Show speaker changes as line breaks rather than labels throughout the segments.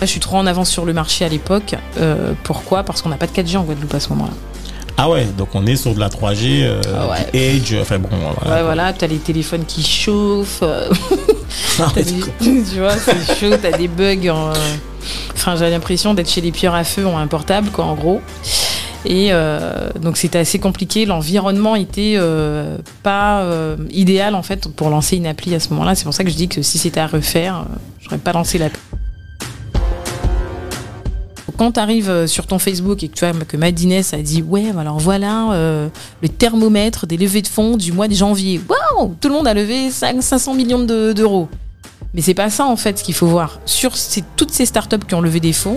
Je suis trop en avance sur le marché à l'époque. Euh, pourquoi? Parce qu'on n'a pas de 4G en Guadeloupe à ce moment-là.
Ah ouais, donc on est sur de la 3G, euh,
Ah ouais.
Edge, enfin bon. Voilà.
Ouais, voilà, t'as les téléphones qui chauffent. euh, des- tu vois, c'est chaud, t'as des bugs. en- Enfin, j'ai l'impression d'être chez les pilleurs à feu en un portable, quoi, en gros. Et euh, donc c'était assez compliqué. L'environnement était euh, pas euh, idéal en fait pour lancer une appli à ce moment-là. C'est pour ça que je dis que si c'était à refaire, j'aurais pas lancé l'appli. Quand tu arrives sur ton Facebook et que tu vois que Madines a dit ouais alors voilà le thermomètre des levées de fonds du mois de janvier. Waouh Tout le monde a levé 5, 500 millions de- d'euros. Mais c'est pas ça en fait ce qu'il faut voir. Sur toutes ces startups qui ont levé des fonds,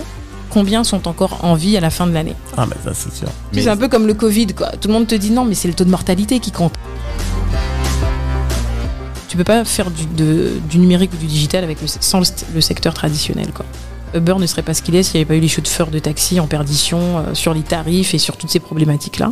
combien sont encore en vie à la fin de l'année
Ah, mais ça, c'est sûr. Mais
C'est un peu comme le Covid, quoi. Tout le monde te dit non, mais c'est le taux de mortalité qui compte. Tu peux pas faire du, de- du numérique ou du digital avec le, sans le, le secteur traditionnel, quoi. Uber ne serait pas ce qu'il est s'il n'y avait pas eu les chauffeurs de taxi en perdition euh, sur les tarifs et sur toutes ces problématiques-là.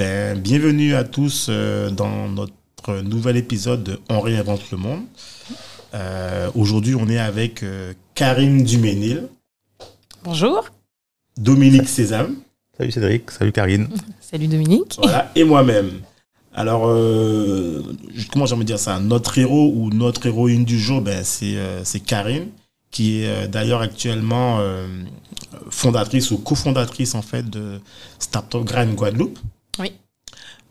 Ben, bienvenue à tous euh, dans notre nouvel épisode de On réinvente le monde. Euh, Aujourd'hui, on est avec euh, Karine Duménil,
Bonjour.
Dominique Sésame
Salut Cédric, salut Karine.
Salut Dominique.
voilà, et moi-même. Alors, euh, comment j'aimerais dire ça? Notre héros ou notre héroïne du jour, ben, c'est euh, c'est Karine, qui est euh, d'ailleurs actuellement euh, fondatrice ou cofondatrice en fait de Startup Grind Guadeloupe.
Oui.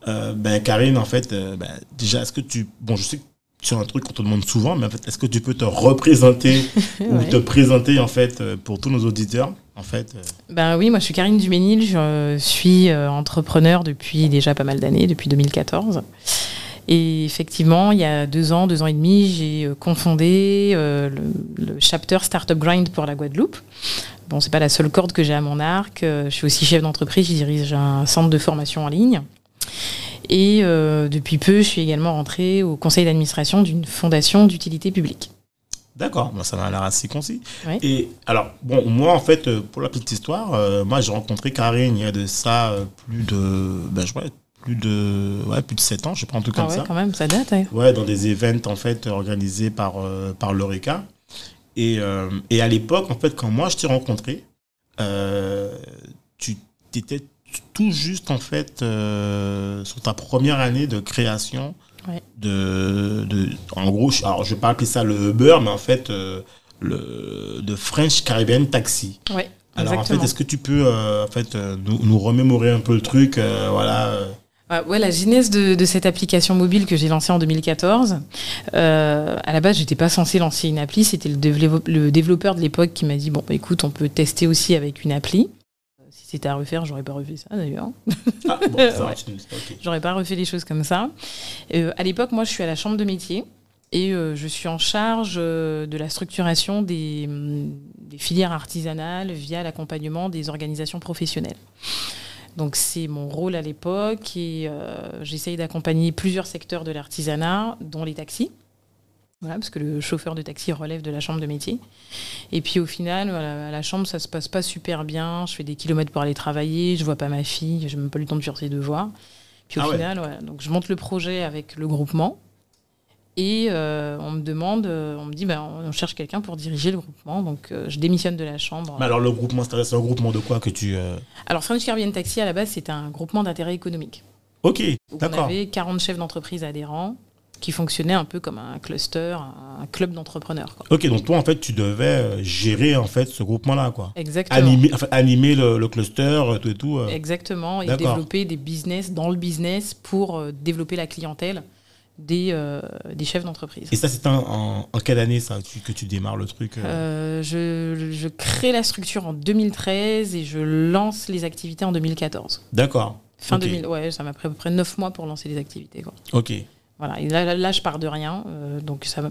Euh, ben Karine, en fait, euh, ben, déjà, est-ce que tu... Bon, je sais que c'est un truc qu'on te demande souvent, mais en fait, est-ce que tu peux te représenter ou
Ouais.
te présenter, en fait, euh, pour tous nos auditeurs En fait,
Ben oui, moi je suis Karine Duménil, je suis entrepreneur depuis déjà pas mal d'années, depuis 2014. Et effectivement, il y a deux ans, deux ans et demi, j'ai confondé le, le chapter Startup Grind pour la Guadeloupe. Bon, c'est pas la seule corde que j'ai à mon arc. euh, Je suis aussi chef d'entreprise, je dirige un centre de formation en ligne. Et euh, depuis peu, je suis également rentrée au conseil d'administration d'une fondation d'utilité publique.
D'accord, ça m'a l'air assez concis. Et alors, bon, moi en fait, euh, pour la petite histoire, euh, moi j'ai rencontré Karine il y a de ça plus de, ben je vois, plus de, ouais, plus de 7 ans, je sais pas, un truc
Ah ouais,
ça.
quand même, ça date. ouais.
Ouais, dans des events en fait organisés par, euh, par l'Oreca. Et, euh, et à l'époque, en fait, quand moi je t'ai rencontré, euh, tu étais tout juste en fait euh, sur ta première année de création
Ouais.
de, de en gros je- alors je vais pas appeler ça le Uber mais en fait le de French Caribbean Taxi
Ouais,
alors en fait est-ce que tu peux en fait nous, nous remémorer un peu le truc voilà
Ouais, ouais, la genèse de, de cette application mobile que j'ai lancée en 2014, euh, à la base, j'étais pas censée lancer une appli. C'était le, dévelop- le développeur de l'époque qui m'a dit bon, bah, écoute, on peut tester aussi avec une appli. Euh, Si c'était à refaire, j'aurais pas refait ça d'ailleurs.
ah, bon,
Ouais. J'aurais pas refait les choses comme ça. Euh, à l'époque, moi, je suis à la chambre de métier et euh, je suis en charge euh, de la structuration des, hum, des filières artisanales via l'accompagnement des organisations professionnelles. Donc c'est mon rôle à l'époque et euh, j'essaye d'accompagner plusieurs secteurs de l'artisanat, dont les taxis. Voilà, parce que le chauffeur de taxi relève de la chambre de métier. Et puis au final, à la chambre, ça se passe pas super bien. Je fais des kilomètres pour aller travailler, je vois pas ma fille, j'ai même pas le temps de faire ses devoirs. Puis au
Ah ouais.
final, voilà, donc je monte le projet avec le groupement. Et euh, on me demande, euh, on me dit, ben, on cherche quelqu'un pour diriger le groupement. Donc euh, je démissionne de la chambre.
Mais alors le groupement c'est un groupement de quoi que tu euh,
Alors French Caribbean Taxi, à la base, c'était un groupement d'intérêt économique.
ok
Donc, on
d'accord
avait 40 chefs d'entreprise adhérents qui fonctionnaient un peu comme un cluster, un club d'entrepreneurs.
ok donc toi en fait tu devais gérer en fait ce groupement là quoi
Exactement.
animer enfin, animer le, le cluster tout et tout.
Exactement. Et
D'accord.
développer des business dans le business pour développer la clientèle des, euh, des chefs d'entreprise.
Et ça, c'est en, en, quelle année ça, tu- que tu démarres le truc euh
Euh, je, je crée la structure en 2013 et je lance les activités en 2014.
D'accord.
Fin
Ok.
2000, ouais, ça m'a pris à peu près 9 mois pour lancer les activités. Quoi.
Ok.
Voilà, et là, là, je pars de rien. donc, ça,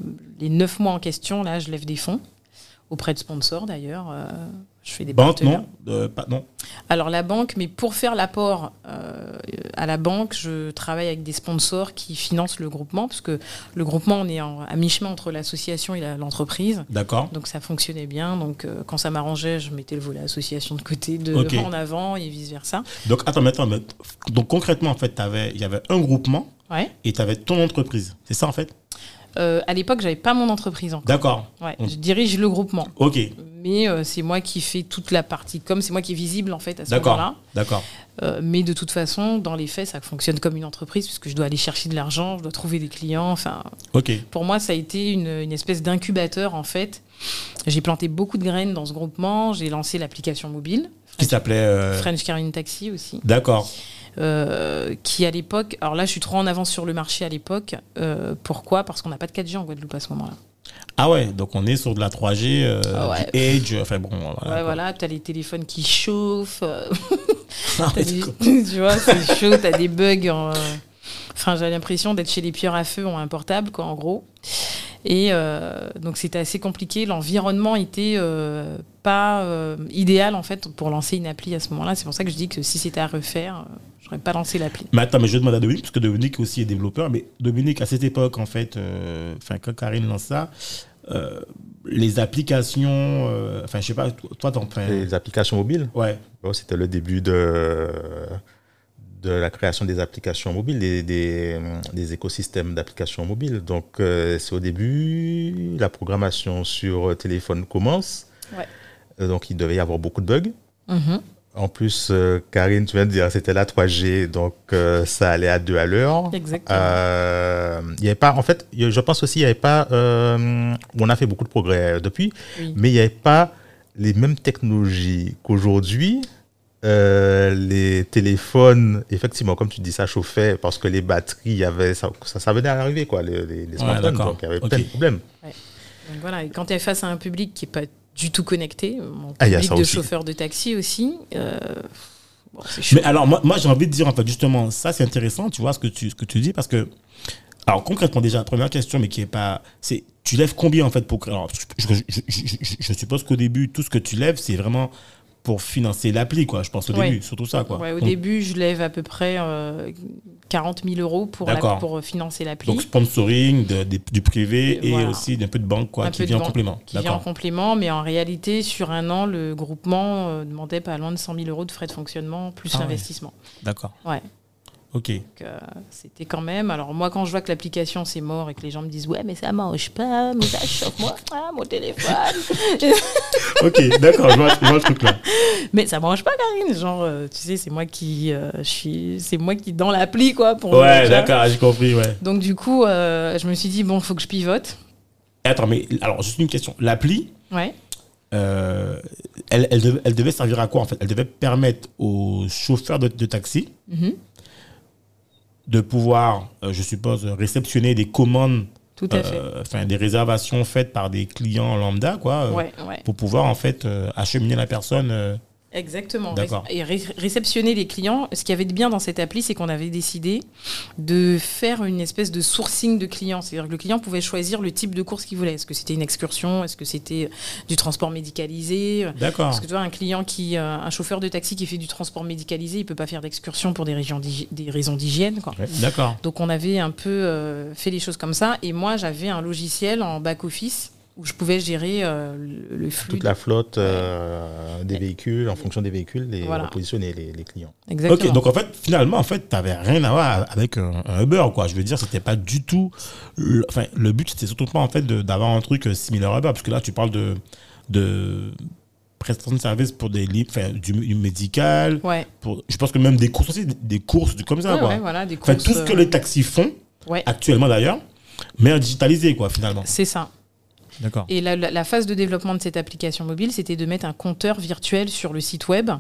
les 9 mois en question, là, je lève des fonds auprès de sponsors d'ailleurs. Je fais des
Banque, non Euh, pas, Non.
Alors la banque, mais pour faire l'apport euh, à la banque, je travaille avec des sponsors qui financent le groupement, parce que le groupement, on est en- à mi-chemin entre l'association et la- l'entreprise.
D'accord.
Donc ça fonctionnait bien. Donc euh, quand ça m'arrangeait, je mettais le volet association de côté, de
Ok.
en avant et vice versa.
Donc, attends, mais attends, mais- donc concrètement, en fait, il y avait un groupement
Ouais.
et tu avais ton entreprise. C'est ça, en fait?
Euh, à l'époque, j'avais pas mon entreprise encore.
D'accord.
Ouais,
Mm.
je dirige le groupement,
Ok.
mais euh, c'est moi qui fais toute la partie com, c'est moi qui est visible en fait à ce moment-là.
D'accord.
Euh, mais de toute façon, dans les faits, ça fonctionne comme une entreprise puisque je dois aller chercher de l'argent, je dois trouver des clients. Enfin,
Ok.
pour moi, ça a été une, une espèce d'incubateur en fait. J'ai planté beaucoup de graines dans ce groupement. J'ai lancé l'application mobile,
Qui s'appelait. euh,
French Carine Taxi aussi,
D'accord.
Euh, qui à l'époque, alors là, je suis trop en avance sur le marché à l'époque. Euh, pourquoi? Parce qu'on n'a pas de 4G en Guadeloupe à ce moment-là.
Ah ouais, donc on est sur de la 3G, euh,
Ah ouais.
du Edge, enfin bon. Voilà,
ouais, voilà, t'as les téléphones qui chauffent. euh,
Ah ouais,
des- tu vois, c'est chaud, t'as des bugs. en- Enfin, j'ai l'impression d'être chez les pilleurs à feu en un portable, quoi, en gros. Et euh, donc, c'était assez compliqué. L'environnement était euh, pas euh, idéal, en fait, pour lancer une appli à ce moment-là. C'est pour ça que je dis que si c'était à refaire, j'aurais pas lancé l'appli.
Mais attends, mais je demande à Dominique, parce que Dominique aussi est développeur, mais Dominique, à cette époque, en fait, euh, quand Karine lance ça, euh, les applications, euh, enfin, je sais pas, toi, t'en enfin,
Les applications mobiles,
Ouais,
bon, c'était le début de, de la création des applications mobiles, des, des, des écosystèmes d'applications mobiles. Donc, euh, c'est au début, la programmation sur téléphone commence.
Ouais.
Euh, donc, il devait y avoir beaucoup de bugs.
Mhm.
En plus, euh, Karine, tu viens de dire, c'était la 3G, donc euh, ça allait à deux à l'heure.
Exactement.
Euh, y avait pas, en fait, je pense aussi, il n'y avait pas, euh, on a fait beaucoup de progrès depuis,
Oui.
mais il n'y avait pas les mêmes technologies qu'aujourd'hui. Euh, les téléphones, effectivement, comme tu dis, ça chauffait parce que les batteries, y avait, ça, ça, ça venait à arriver, quoi, les, les, les smartphones.
d'accord.
donc il y avait
Ok.
plein de problèmes.
Donc voilà, et quand tu es face à un public qui n'est pas du tout connecté, mon
Ah, il y a
public de
aussi.
chauffeurs de taxi aussi, euh, bon.
Mais alors, moi, moi j'ai envie de dire, en fait, justement, ça, c'est intéressant, tu vois, ce que tu, ce que tu dis, parce que, alors, concrètement, déjà, première question, mais qui est pas, c'est, tu lèves combien, en fait, pour, alors, je, je- je- je- je- je suppose qu'au début, tout ce que tu lèves, c'est vraiment pour financer l'appli, quoi, je pense, au
Ouais.
début, surtout ça, quoi.
Ouais, au
donc,
début, je lève à peu près euh, 40 000 euros pour, pour financer l'appli.
donc, sponsoring, de- du privé et
Voilà.
aussi d'un peu de banque, quoi,
Un
qui vient en
banque
complément.
qui vient en complément, mais en réalité, sur un an, le groupement euh, demandait pas loin de 100 000 euros de frais de fonctionnement, plus
Ah ouais.
l'investissement.
D'accord.
Ouais.
Ok.
Euh, c'était quand même. Alors, moi, quand je vois que l'application c'est mort et que les gens me disent Ouais, mais ça mange pas, mais ça chauffe moi, ah, mon téléphone.
Ok, d'accord, je je vois le truc là.
mais ça mange pas, Karine. Genre, euh, tu sais, c'est moi qui. euh, je suis. C'est moi qui dans l'appli, quoi. Pour
Ouais, d'accord, j'ai compris, ouais.
Donc, du coup, euh, je me suis dit Bon, faut que je pivote.
Attends, mais alors, juste une question. L'appli,
Ouais.
euh, elle, elle, devait, elle devait servir à quoi en fait? Elle devait permettre aux chauffeurs de, de taxi
Mhm.
De pouvoir, euh, je suppose, réceptionner des commandes,
Tout à fait.
euh, enfin des réservations faites par des clients lambda, quoi, euh,
Ouais, ouais.
pour pouvoir en fait acheminer la personne. Euh,
Exactement. Et ré- réceptionner les clients. Ce qu'il y avait de bien dans cette appli, c'est qu'on avait décidé de faire une espèce de sourcing de clients. C'est-à-dire que le client pouvait choisir le type de course qu'il voulait. Est-ce que c'était une excursion? Est-ce que c'était du transport médicalisé?
D'accord.
Parce que tu vois, un client qui, euh, un chauffeur de taxi qui fait du transport médicalisé, il peut pas faire d'excursion pour des, régions d'hygi- des raisons d'hygiène. quoi.
D'accord.
Donc on avait un peu euh, fait les choses comme ça. Et moi, j'avais un logiciel en back-office où je pouvais gérer euh, le, flux.
Toute la flotte euh, des véhicules, en fonction des véhicules, les
Voilà.
repositionner les, les clients.
Exactement.
Ok, donc en fait, finalement, en fait, t'avais rien à voir avec un, un Uber, quoi. Je veux dire, c'était pas du tout. le- Enfin, le but, c'était surtout pas en fait d'avoir un truc euh, similaire à Uber, parce que là, tu parles de de prestation de service pour des livres, enfin, du, du médical.
Ouais.
Pour, je pense que même des courses aussi, des, des courses du- comme ça,
Ouais,
quoi.
ouais, voilà, des
Enfin,
courses,
tout ce que les taxis font
Ouais,
actuellement d'ailleurs, mais en digitalisé, quoi, finalement.
c'est ça. Et la, la- la phase de développement de cette application mobile, c'était de mettre un compteur virtuel sur le site web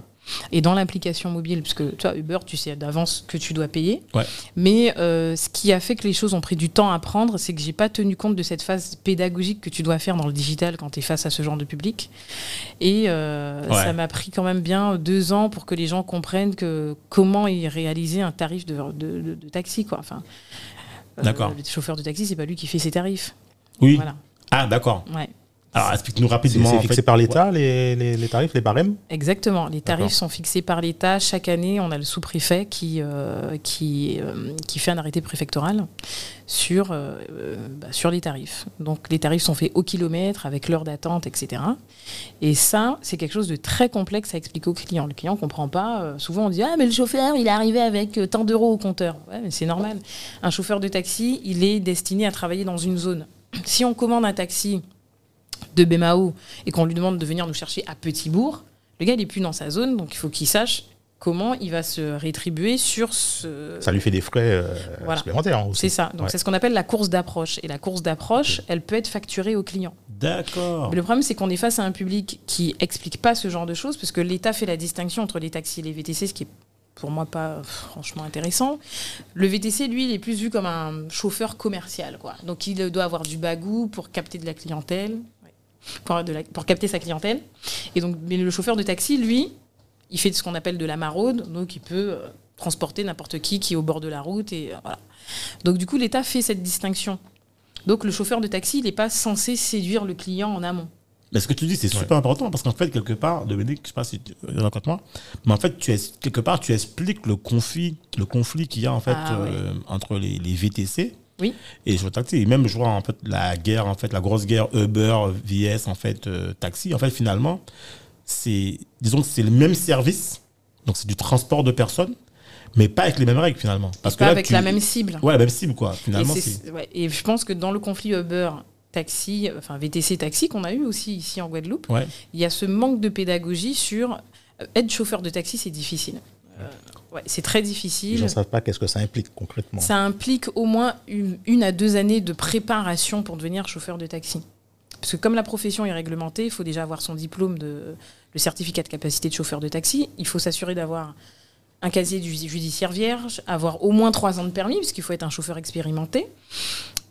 et dans l'application mobile, puisque toi, Uber, tu sais d'avance que tu dois payer.
Ouais.
Mais euh, ce qui a fait que les choses ont pris du temps à prendre, c'est que j'ai pas tenu compte de cette phase pédagogique que tu dois faire dans le digital quand tu es face à ce genre de public. Et euh,
Ouais.
ça m'a pris quand même bien deux ans pour que les gens comprennent que comment ils réalisaient un tarif de, de, de- de taxi. Quoi. Enfin, euh,
D'accord.
Le chauffeur de taxi, c'est pas lui qui fait ses tarifs.
Oui.
Voilà.
Ah, d'accord.
Ouais.
Alors, explique-nous rapidement.
c'est
en
fixé
fait.
par l'État, les, les, les tarifs, les barèmes?
Exactement. Les tarifs sont fixés par l'État. Chaque année, on a le sous-préfet qui, euh, qui, euh, qui fait un arrêté préfectoral sur, euh, bah, sur les tarifs. Donc, les tarifs sont faits au kilomètre, avec l'heure d'attente, etc. Et ça, c'est quelque chose de très complexe à expliquer au client. Le client ne comprend pas. Euh, souvent, on dit Ah, mais le chauffeur, il est arrivé avec tant d'euros au compteur. Ouais, mais c'est normal. Un chauffeur de taxi, il est destiné à travailler dans une zone. Si on commande un taxi de Bémao et qu'on lui demande de venir nous chercher à Petit-Bourg, le gars, il n'est plus dans sa zone, donc il faut qu'il sache comment il va se rétribuer sur ce...
Ça lui fait des frais euh,
Voilà.
supplémentaires aussi.
C'est ça. Donc
Ouais.
c'est ce qu'on appelle la course d'approche. Et la course d'approche, elle peut être facturée au client.
D'accord.
Mais le problème, c'est qu'on est face à un public qui explique pas ce genre de choses, parce que l'État fait la distinction entre les taxis et les VTC, ce qui est pour moi pas franchement intéressant. Le VTC, lui, il est plus vu comme un chauffeur commercial, quoi. Donc il doit avoir du bagou pour capter de la clientèle, pour capter sa clientèle. Et donc, mais le chauffeur de taxi, lui, il fait ce qu'on appelle de la maraude, donc il peut euh, transporter n'importe qui qui est au bord de la route et euh, voilà. Donc du coup, l'État fait cette distinction. Donc le chauffeur de taxi, il n'est pas censé séduire le client en amont.
Mais ce que tu dis, c'est super important parce qu'en fait, quelque part, Dominique, je sais pas si tu es d'accord avec moi, mais en fait, tu es, quelque part, tu expliques le conflit, le conflit qu'il y a en fait
Ah, ouais.
euh, entre les, les VTC
Oui.
et de taxi. Et même, je vois en fait la guerre, en fait, la grosse guerre Uber vs en fait euh, taxi. En fait, finalement, c'est, disons que c'est le même service, donc c'est du transport de personnes, mais pas avec les mêmes règles finalement. Parce
pas
là,
avec
tu-
la même cible.
Ouais, la même cible quoi.
Et,
Finalement,
c'est-
c'est.
ouais, et je pense que dans le conflit Uber taxi, enfin VTC taxi qu'on a eu aussi ici en Guadeloupe,
Ouais.
il y a ce manque de pédagogie sur euh, être chauffeur de taxi, c'est difficile. Euh, ouais, c'est très difficile.
gens ne savent pas qu'est-ce que ça implique concrètement.
Ça implique au moins une, une à deux années de préparation pour devenir chauffeur de taxi. Parce que comme la profession est réglementée, il faut déjà avoir son diplôme de le certificat de capacité de chauffeur de taxi. Il faut s'assurer d'avoir un casier judiciaire vierge, avoir au moins trois ans de permis, parce qu'il faut être un chauffeur expérimenté.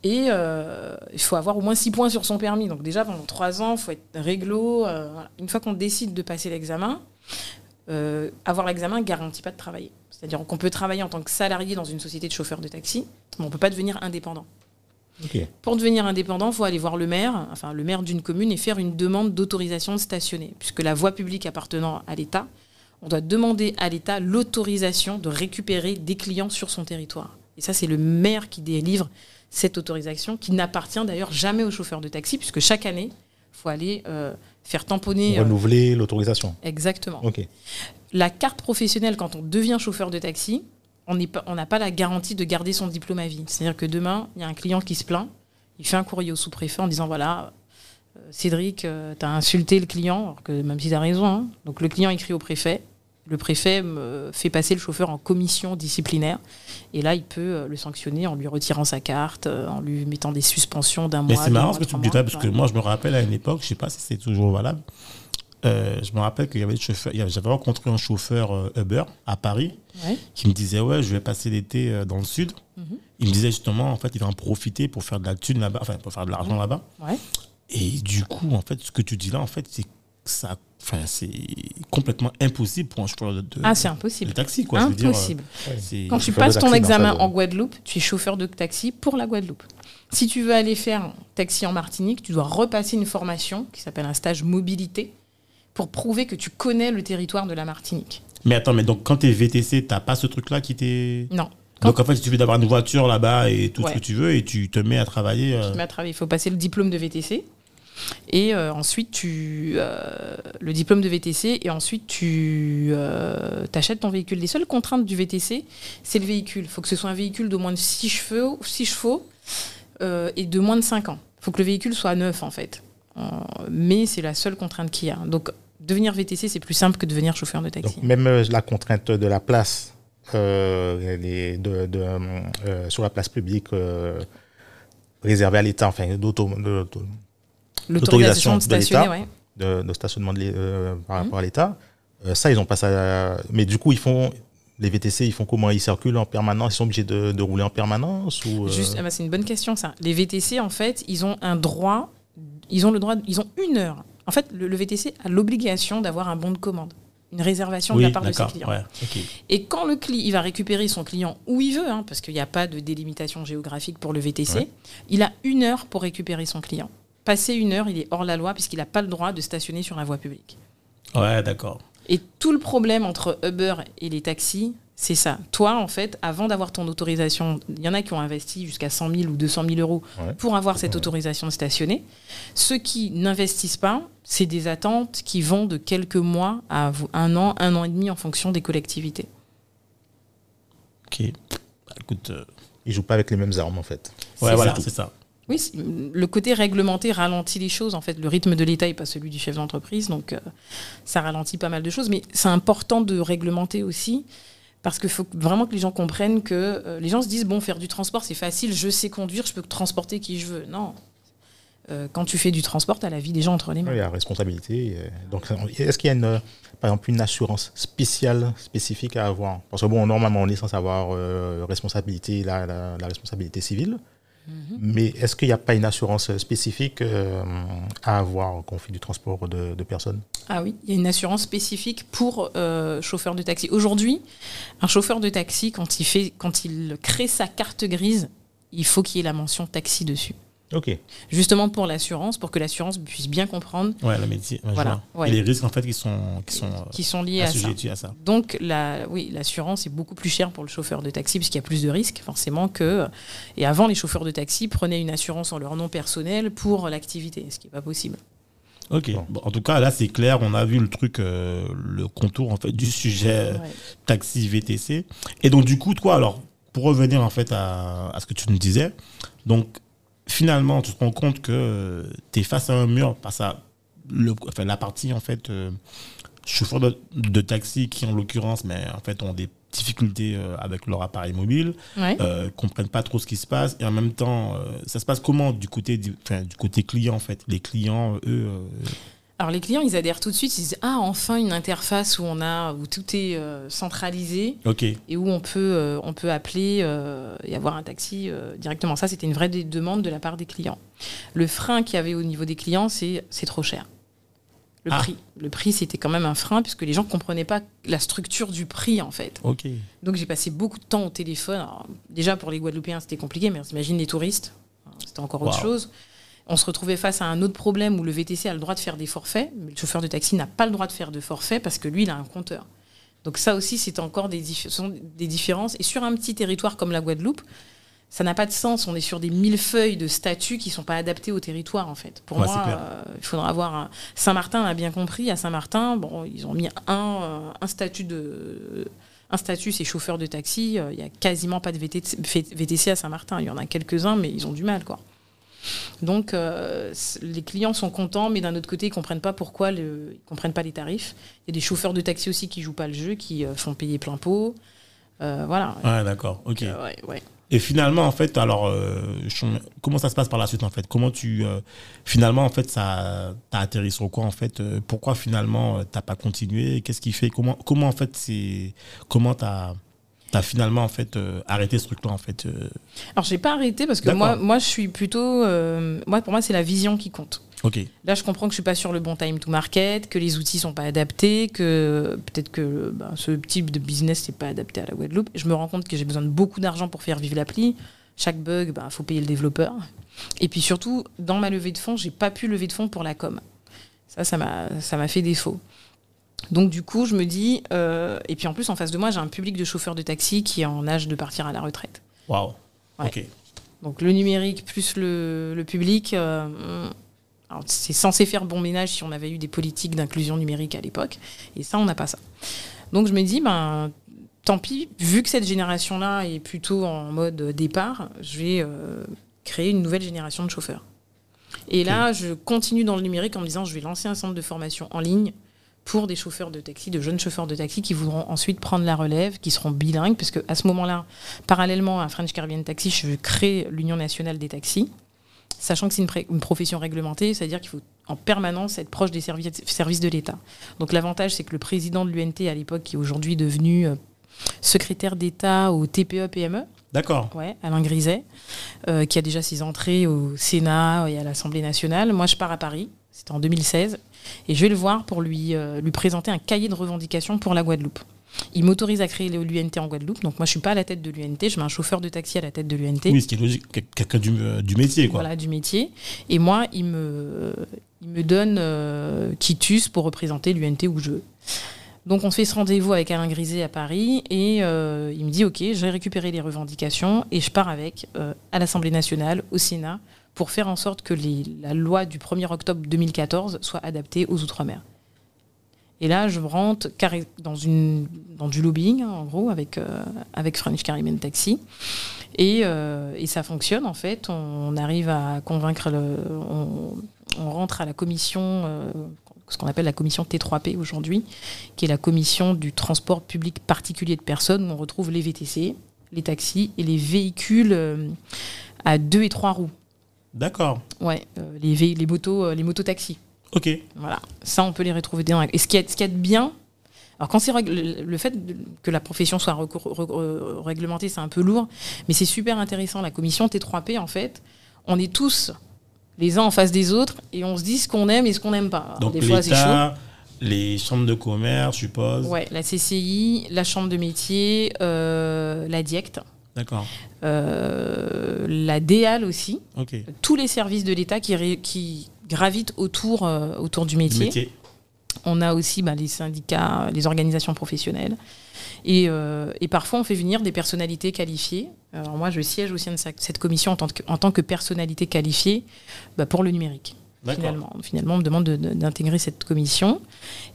Et euh, il faut avoir au moins six points sur son permis. Donc déjà, pendant trois ans, il faut être réglo. euh, voilà. Une fois qu'on décide de passer l'examen, euh, avoir l'examen ne garantit pas de travailler. C'est-à-dire qu'on peut travailler en tant que salarié dans une société de chauffeur de taxi, mais on ne peut pas devenir indépendant. Pour devenir indépendant, il faut aller voir le maire, enfin le maire d'une commune, et faire une demande d'autorisation de stationner. Puisque la voie publique appartenant à l'État, on doit demander à l'État l'autorisation de récupérer des clients sur son territoire. Et ça, c'est le maire qui délivre cette autorisation, qui n'appartient d'ailleurs jamais au chauffeur de taxi, puisque chaque année, il faut aller euh, faire tamponner. euh,
Renouveler l'autorisation.
exactement. La carte professionnelle, quand on devient chauffeur de taxi, on n'a pas la garantie de garder son diplôme à vie. C'est-à-dire que demain, il y a un client qui se plaint, il fait un courrier au sous-préfet en disant voilà, euh, Cédric, tu as insulté le client, alors que même si tu as raison. hein. Donc le client écrit au préfet, le préfet me fait passer le chauffeur en commission disciplinaire, et là, il peut euh, le sanctionner en lui retirant sa carte, euh, en lui mettant des suspensions d'un mois.
Mais c'est marrant ce que tu me dis là, parce que moi, je me rappelle à une époque, je sais pas si c'est toujours valable. euh, je me rappelle qu'il y avait des chauffeurs. J'avais rencontré un chauffeur euh, Uber à Paris
Ouais.
qui me disait Ouais, je vais passer l'été euh, dans le sud.
Mhm.
Il me disait justement, en fait, il va en profiter pour faire de la thune là-bas, enfin, pour faire de l'argent là-bas.
Ouais.
Et du coup, en fait, ce que tu dis là, en fait, c'est que ça. Enfin, c'est complètement impossible pour un chauffeur de, de-
Ah, c'est
de
impossible.
taxi, quoi. je veux dire,
Impossible.
c'est-
Quand tu passes ton examen en Guadeloupe, tu es chauffeur de taxi pour la Guadeloupe. Si tu veux aller faire taxi en Martinique, tu dois repasser une formation qui s'appelle un stage mobilité pour prouver que tu connais le territoire de la Martinique.
Mais attends, mais donc quand t'es VTC, t'as pas ce truc-là qui t'est.
Non. Quand
Donc en fait, il suffit d'avoir une voiture là-bas et tout
Ouais.
ce que tu veux et tu te mets à travailler. euh,
tu te mets à travailler, il faut passer le diplôme de VTC. Et euh, ensuite, tu euh, le diplôme de VTC, et ensuite tu euh, achètes ton véhicule. Les seules contraintes du VTC, c'est le véhicule. Il faut que ce soit un véhicule de moins de 6 chevaux, 6 chevaux euh, et de moins de 5 ans. Il faut que le véhicule soit neuf, en fait. Euh, mais c'est la seule contrainte qu'il y a. Donc, devenir VTC, c'est plus simple que devenir chauffeur de taxi.
Même euh, la contrainte de la place euh, de, euh, sur la place publique euh, réservée à l'État, enfin, d'auto-
L'autorisation de stationner,
l'État.
ouais.
de, de stationnement de euh, par
Mhm.
rapport à l'État, Euh, ça, ils ont pas ça. Mais du coup, ils font les VTC, ils font comment? Ils circulent en permanence Ils sont obligés de, de rouler en permanence ou euh,
Juste, ah bah, c'est une bonne question ça. Les VTC, en fait, ils ont un droit, ils ont le droit, ils ont une heure. En fait, le, le VTC a l'obligation d'avoir un bon de commande, une réservation de la part de ses clients.
Ouais.
Et quand le client, il va récupérer son client où il veut, hein, parce qu'il n'y a pas de délimitation géographique pour le VTC,
Ouais.
il a une heure pour récupérer son client. Passé une heure, il est hors la loi puisqu'il n'a pas le droit de stationner sur la voie publique.
Ouais, d'accord.
Et tout le problème entre Uber et les taxis, c'est ça. Toi, en fait, avant d'avoir ton autorisation, il y en a qui ont investi jusqu'à 100 000 ou 200 000 euros
Ouais.
pour avoir cette autorisation de stationner. Ceux qui n'investissent pas, c'est des attentes qui vont de quelques mois à un an, un an et demi en fonction des collectivités.
Ok. Bah, écoute, euh,
Ils jouent pas avec les mêmes armes en fait.
ouais, voilà, c'est ça.
Oui, le côté réglementé ralentit les choses. En fait, le rythme de l'État n'est pas celui du chef d'entreprise, donc euh, ça ralentit pas mal de choses. Mais c'est important de réglementer aussi, parce qu'il faut vraiment que les gens comprennent que euh, les gens se disent bon, faire du transport, c'est facile, je sais conduire, je peux transporter qui je veux. Non. Euh, quand tu fais du transport, tu as la vie des gens entre les mains.
Il y a responsabilité. Donc, est-ce qu'il y a une, par exemple une assurance spéciale, spécifique à avoir? Parce que bon, normalement, on est censé avoir responsabilité, la, la- la responsabilité civile.
Mhm.
Mais est-ce qu'il n'y a pas une assurance spécifique euh, à avoir quand on fait du transport de, de personnes?
Ah oui, il y a une assurance spécifique pour euh, chauffeur de taxi. Aujourd'hui, un chauffeur de taxi, quand il, fait, quand il crée sa carte grise, il faut qu'il y ait la mention taxi dessus.
Ok.
Justement pour l'assurance, pour que l'assurance puisse bien comprendre
Ouais, le métier. ouais, je
Voilà,
vois.
ouais.
Et les risques, en fait, qui sont, qui sont euh,
qui sont liés à ça.
assujettis à ça.
Donc, la, oui, l'assurance est beaucoup plus chère pour le chauffeur de taxi puisqu'il y a plus de risques, forcément, que. Et avant, les chauffeurs de taxi prenaient une assurance en leur nom personnel pour l'activité, ce qui n'est pas possible.
Ok.
Bon.
En tout cas, là, c'est clair. On a vu le truc, euh, le contour, en fait, du sujet euh,
Ouais.
taxi VTC. Et donc, du coup, toi, alors, pour revenir, en fait, à, à ce que tu nous disais, donc, finalement, tu te rends compte que tu es face à un mur, face à le, enfin, la partie, en fait, euh, chauffeurs de, de taxi qui, en l'occurrence, mais en fait, ont des difficultés euh, avec leur appareil mobile,
Ouais.
euh, comprennent pas trop ce qui se passe et en même temps euh, ça se passe comment du côté du, enfin, du côté client en fait? Les clients eux euh,
Alors les clients, ils adhèrent tout de suite. Ils disent ah enfin une interface où on a où tout est euh, centralisé et où on peut euh, on peut appeler euh, et avoir un taxi directement. Ça c'était une vraie demande de la part des clients. Le frein qu'il y avait au niveau des clients, c'est c'est trop cher. Le
Ah.
prix, le prix c'était quand même un frein puisque les gens comprenaient pas la structure du prix en fait. Donc j'ai passé beaucoup de temps au téléphone. Alors, déjà pour les Guadeloupéens c'était compliqué, mais on s'imagine les touristes, c'était encore autre chose. On se retrouvait face à un autre problème où le VTC a le droit de faire des forfaits, mais le chauffeur de taxi n'a pas le droit de faire de forfait parce que lui il a un compteur. Donc ça aussi c'est encore des, sont différences. Et sur un petit territoire comme la Guadeloupe, ça n'a pas de sens. On est sur des mille feuilles de statuts qui sont pas adaptés au territoire en fait. Pour
Ouais,
moi, euh, il faudra avoir un... Saint-Martin a bien compris. À Saint-Martin, bon, ils ont mis un, euh, un statut de un statut, c'est chauffeur de taxi. Euh, Il y a quasiment pas de VTC, VTC à Saint-Martin. Il y en a quelques-uns, mais ils ont du mal, quoi. Donc, euh, les clients sont contents, mais d'un autre côté, ils comprennent pas pourquoi le, ils comprennent pas les tarifs. Il y a des chauffeurs de taxi aussi qui jouent pas le jeu, qui euh, font payer plein pot. Euh, voilà.
ouais d'accord ok
ouais, ouais.
et finalement en fait alors comment ça se passe par la suite en fait? Comment tu finalement en fait ça t'as atterri sur quoi en fait? Pourquoi finalement t'as pas continué? Qu'est-ce qui fait comment comment en fait c'est comment t'as t'as finalement en fait euh, arrêté ce truc là en fait euh,
Alors, j'ai pas arrêté parce que moi, moi, je suis plutôt. euh, moi, pour moi, c'est la vision qui compte.
ok
Là, je comprends que je suis pas sur le bon time to market, que les outils sont pas adaptés, que peut-être que ben, ce type de business n'est pas adapté à la Guadeloupe. Je me rends compte que j'ai besoin de beaucoup d'argent pour faire vivre l'appli. Chaque bug, il faut payer le développeur. Et puis surtout, dans ma levée de fonds, j'ai pas pu lever de fonds pour la com. Ça, ça m'a fait défaut. Donc du coup, je me dis, euh, et puis en plus en face de moi, j'ai un public de chauffeurs de taxi qui est en âge de partir à la retraite.
waouh
Ouais.
ok
Donc le numérique plus le, le public, euh, c'est censé faire bon ménage si on avait eu des politiques d'inclusion numérique à l'époque. Et ça, on n'a pas ça. Donc je me dis, ben, tant pis, vu que cette génération-là est plutôt en mode départ, je vais euh, créer une nouvelle génération de chauffeurs. Et là, je continue dans le numérique en me disant, je vais lancer un centre de formation en ligne pour des chauffeurs de taxi, de jeunes chauffeurs de taxi qui voudront ensuite prendre la relève, qui seront bilingues, parce qu'à ce moment-là, parallèlement à French Caribbean Taxi, je crée l'Union nationale des taxis. sachant que c'est une, profession réglementée, c'est-à-dire qu'il faut en permanence être proche des services, services de l'État. Donc l'avantage, c'est que le président de l'UNT à l'époque, qui est aujourd'hui devenu euh, secrétaire d'État au TPE-PME,
D'accord.
Ouais, Alain Griset, euh, qui a déjà ses entrées au Sénat et à l'Assemblée nationale. Moi, je pars à Paris, c'était en 2016, et je vais le voir pour lui, euh, lui présenter un cahier de revendications pour la Guadeloupe. Il m'autorise à créer l'UNT en Guadeloupe. Donc moi, je suis pas à la tête de l'UNT, je mets un chauffeur de taxi à la tête de l'UNT.
Oui, ce qui est logique, quelqu'un du, euh, du, métier. Quoi.
Voilà, du métier. Et moi, il me, il me donne euh, Quitus pour représenter l'UNT où je veux. Donc on se fait ce rendez-vous avec Alain Griset à Paris et euh, il me dit ok, j'ai récupéré les revendications et je pars avec euh, à l'Assemblée nationale, au Sénat, pour faire en sorte que la loi du 1er octobre 2014 soit adaptée aux Outre-mer. Et là, je rentre dans, du lobbying, hein, en gros, avec, euh, avec French Caribbean Taxi. Et, et, ça fonctionne, en fait. On, arrive à convaincre le. On, rentre à la commission ce qu'on appelle la commission T3P aujourd'hui, qui est la commission du transport public particulier de personnes, où on retrouve les VTC, les taxis et les véhicules euh, à deux et trois roues.
D'accord.
Ouais, euh, les, les, motos, euh, les mototaxis.
Ok.
Voilà, ça on peut les retrouver dedans. Et ce qui est, ce qui est bien, alors quand c'est le fait que la profession soit réglementée, c'est un peu lourd, mais c'est super intéressant. La commission T3P, en fait, on est tous les uns en face des autres et on se dit ce qu'on aime et ce qu'on n'aime pas.
Donc l'État, les chambres de commerce, je suppose.
Ouais, la CCI, la chambre de métier, euh, la DIECT.
D'accord.
Euh, la DEAL aussi. Tous les services de l'État qui, qui gravitent autour, euh, autour du métier. On a aussi bah, les syndicats, les organisations professionnelles. Euh, et, parfois, on fait venir des personnalités qualifiées. Alors moi, je siège au sein de cette commission en tant que, en tant que personnalité qualifiée bah, pour le numérique. Finalement. finalement, on me demande d'intégrer cette commission.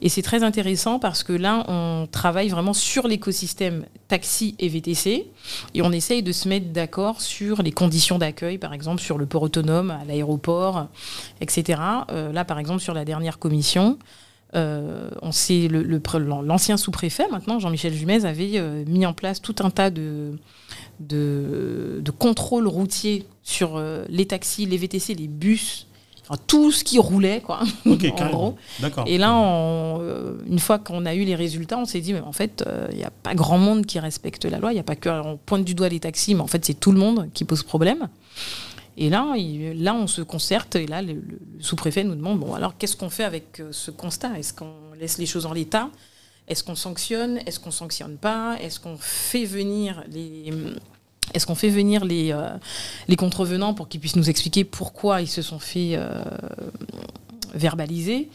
Et c'est très intéressant parce que là, on travaille vraiment sur l'écosystème taxi et VTC. Et on essaye de se mettre d'accord sur les conditions d'accueil, par exemple, sur le port autonome, à l'aéroport, etc. Euh, là, par exemple, sur la dernière commission, euh, on sait l'ancien sous-préfet maintenant, Jean-Michel Jumez, avait euh, mis en place tout un tas de, contrôles routiers sur les taxis, les VTC, les bus, tout ce qui roulait, quoi. en gros. Et là, une fois qu'on a eu les résultats, on s'est dit, mais en fait, il n'y a pas grand monde qui respecte la loi. Il n'y a pas que on pointe du doigt les taxis, mais en fait, c'est tout le monde qui pose problème. Et là, là, on se concerte et là, le, sous-préfet nous demande bon, alors qu'est-ce qu'on fait avec euh, ce constat? Est-ce qu'on laisse les choses en l'état? Est-ce qu'on sanctionne? Est-ce qu'on sanctionne pas? Est-ce qu'on fait venir les est-ce qu'on fait venir les, euh, les contrevenants pour qu'ils puissent nous expliquer pourquoi ils se sont fait euh, verbaliser?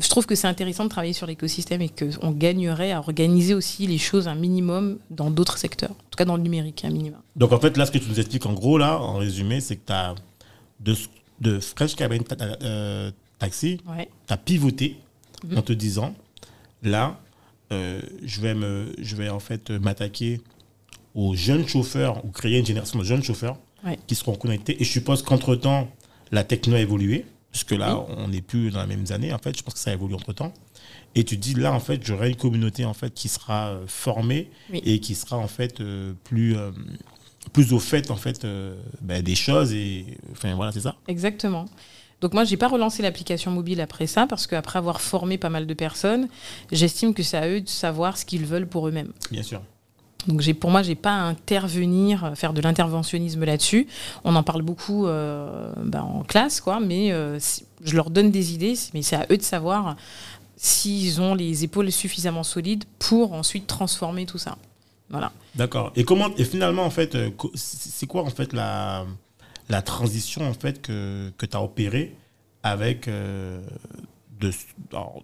Je trouve que c'est intéressant de travailler sur l'écosystème et qu'on gagnerait à organiser aussi les choses un minimum dans d'autres secteurs, en tout cas dans le numérique un minimum.
Donc en fait, là, ce que tu nous expliques en gros, là, en résumé, c'est que tu as de, de Fresh Cabin euh, Taxi, tu as pivoté mhm. en te disant, là, euh, je, vais me, je vais en fait m'attaquer aux jeunes chauffeurs ou créer une génération de jeunes chauffeurs qui seront connectés. Et je suppose qu'entre-temps, la techno a évolué puisque là, on n'est plus dans les mêmes années, en fait. Je pense que ça évolue entre-temps. Et tu dis, là, en fait, j'aurai une communauté, en fait, qui sera euh, formée et qui sera, en fait, euh, plus, euh, plus au fait, en fait, ben, des choses. Et, enfin, voilà, c'est ça.
Exactement. Donc moi, j'ai pas relancé l'application mobile après ça, parce qu'après avoir formé pas mal de personnes, j'estime que c'est à eux de savoir ce qu'ils veulent pour eux-mêmes.
Bien sûr.
Donc pour moi, j'ai pas à intervenir, euh, faire de l'interventionnisme là-dessus. On en parle beaucoup euh, bah, en classe, quoi, mais euh, je leur donne des idées, mais c'est à eux de savoir s'ils ont les épaules suffisamment solides pour ensuite transformer tout ça. Voilà.
D'accord. Et comment et finalement en fait, c'est quoi en fait la, la transition en fait que, que tu as opérée avec de,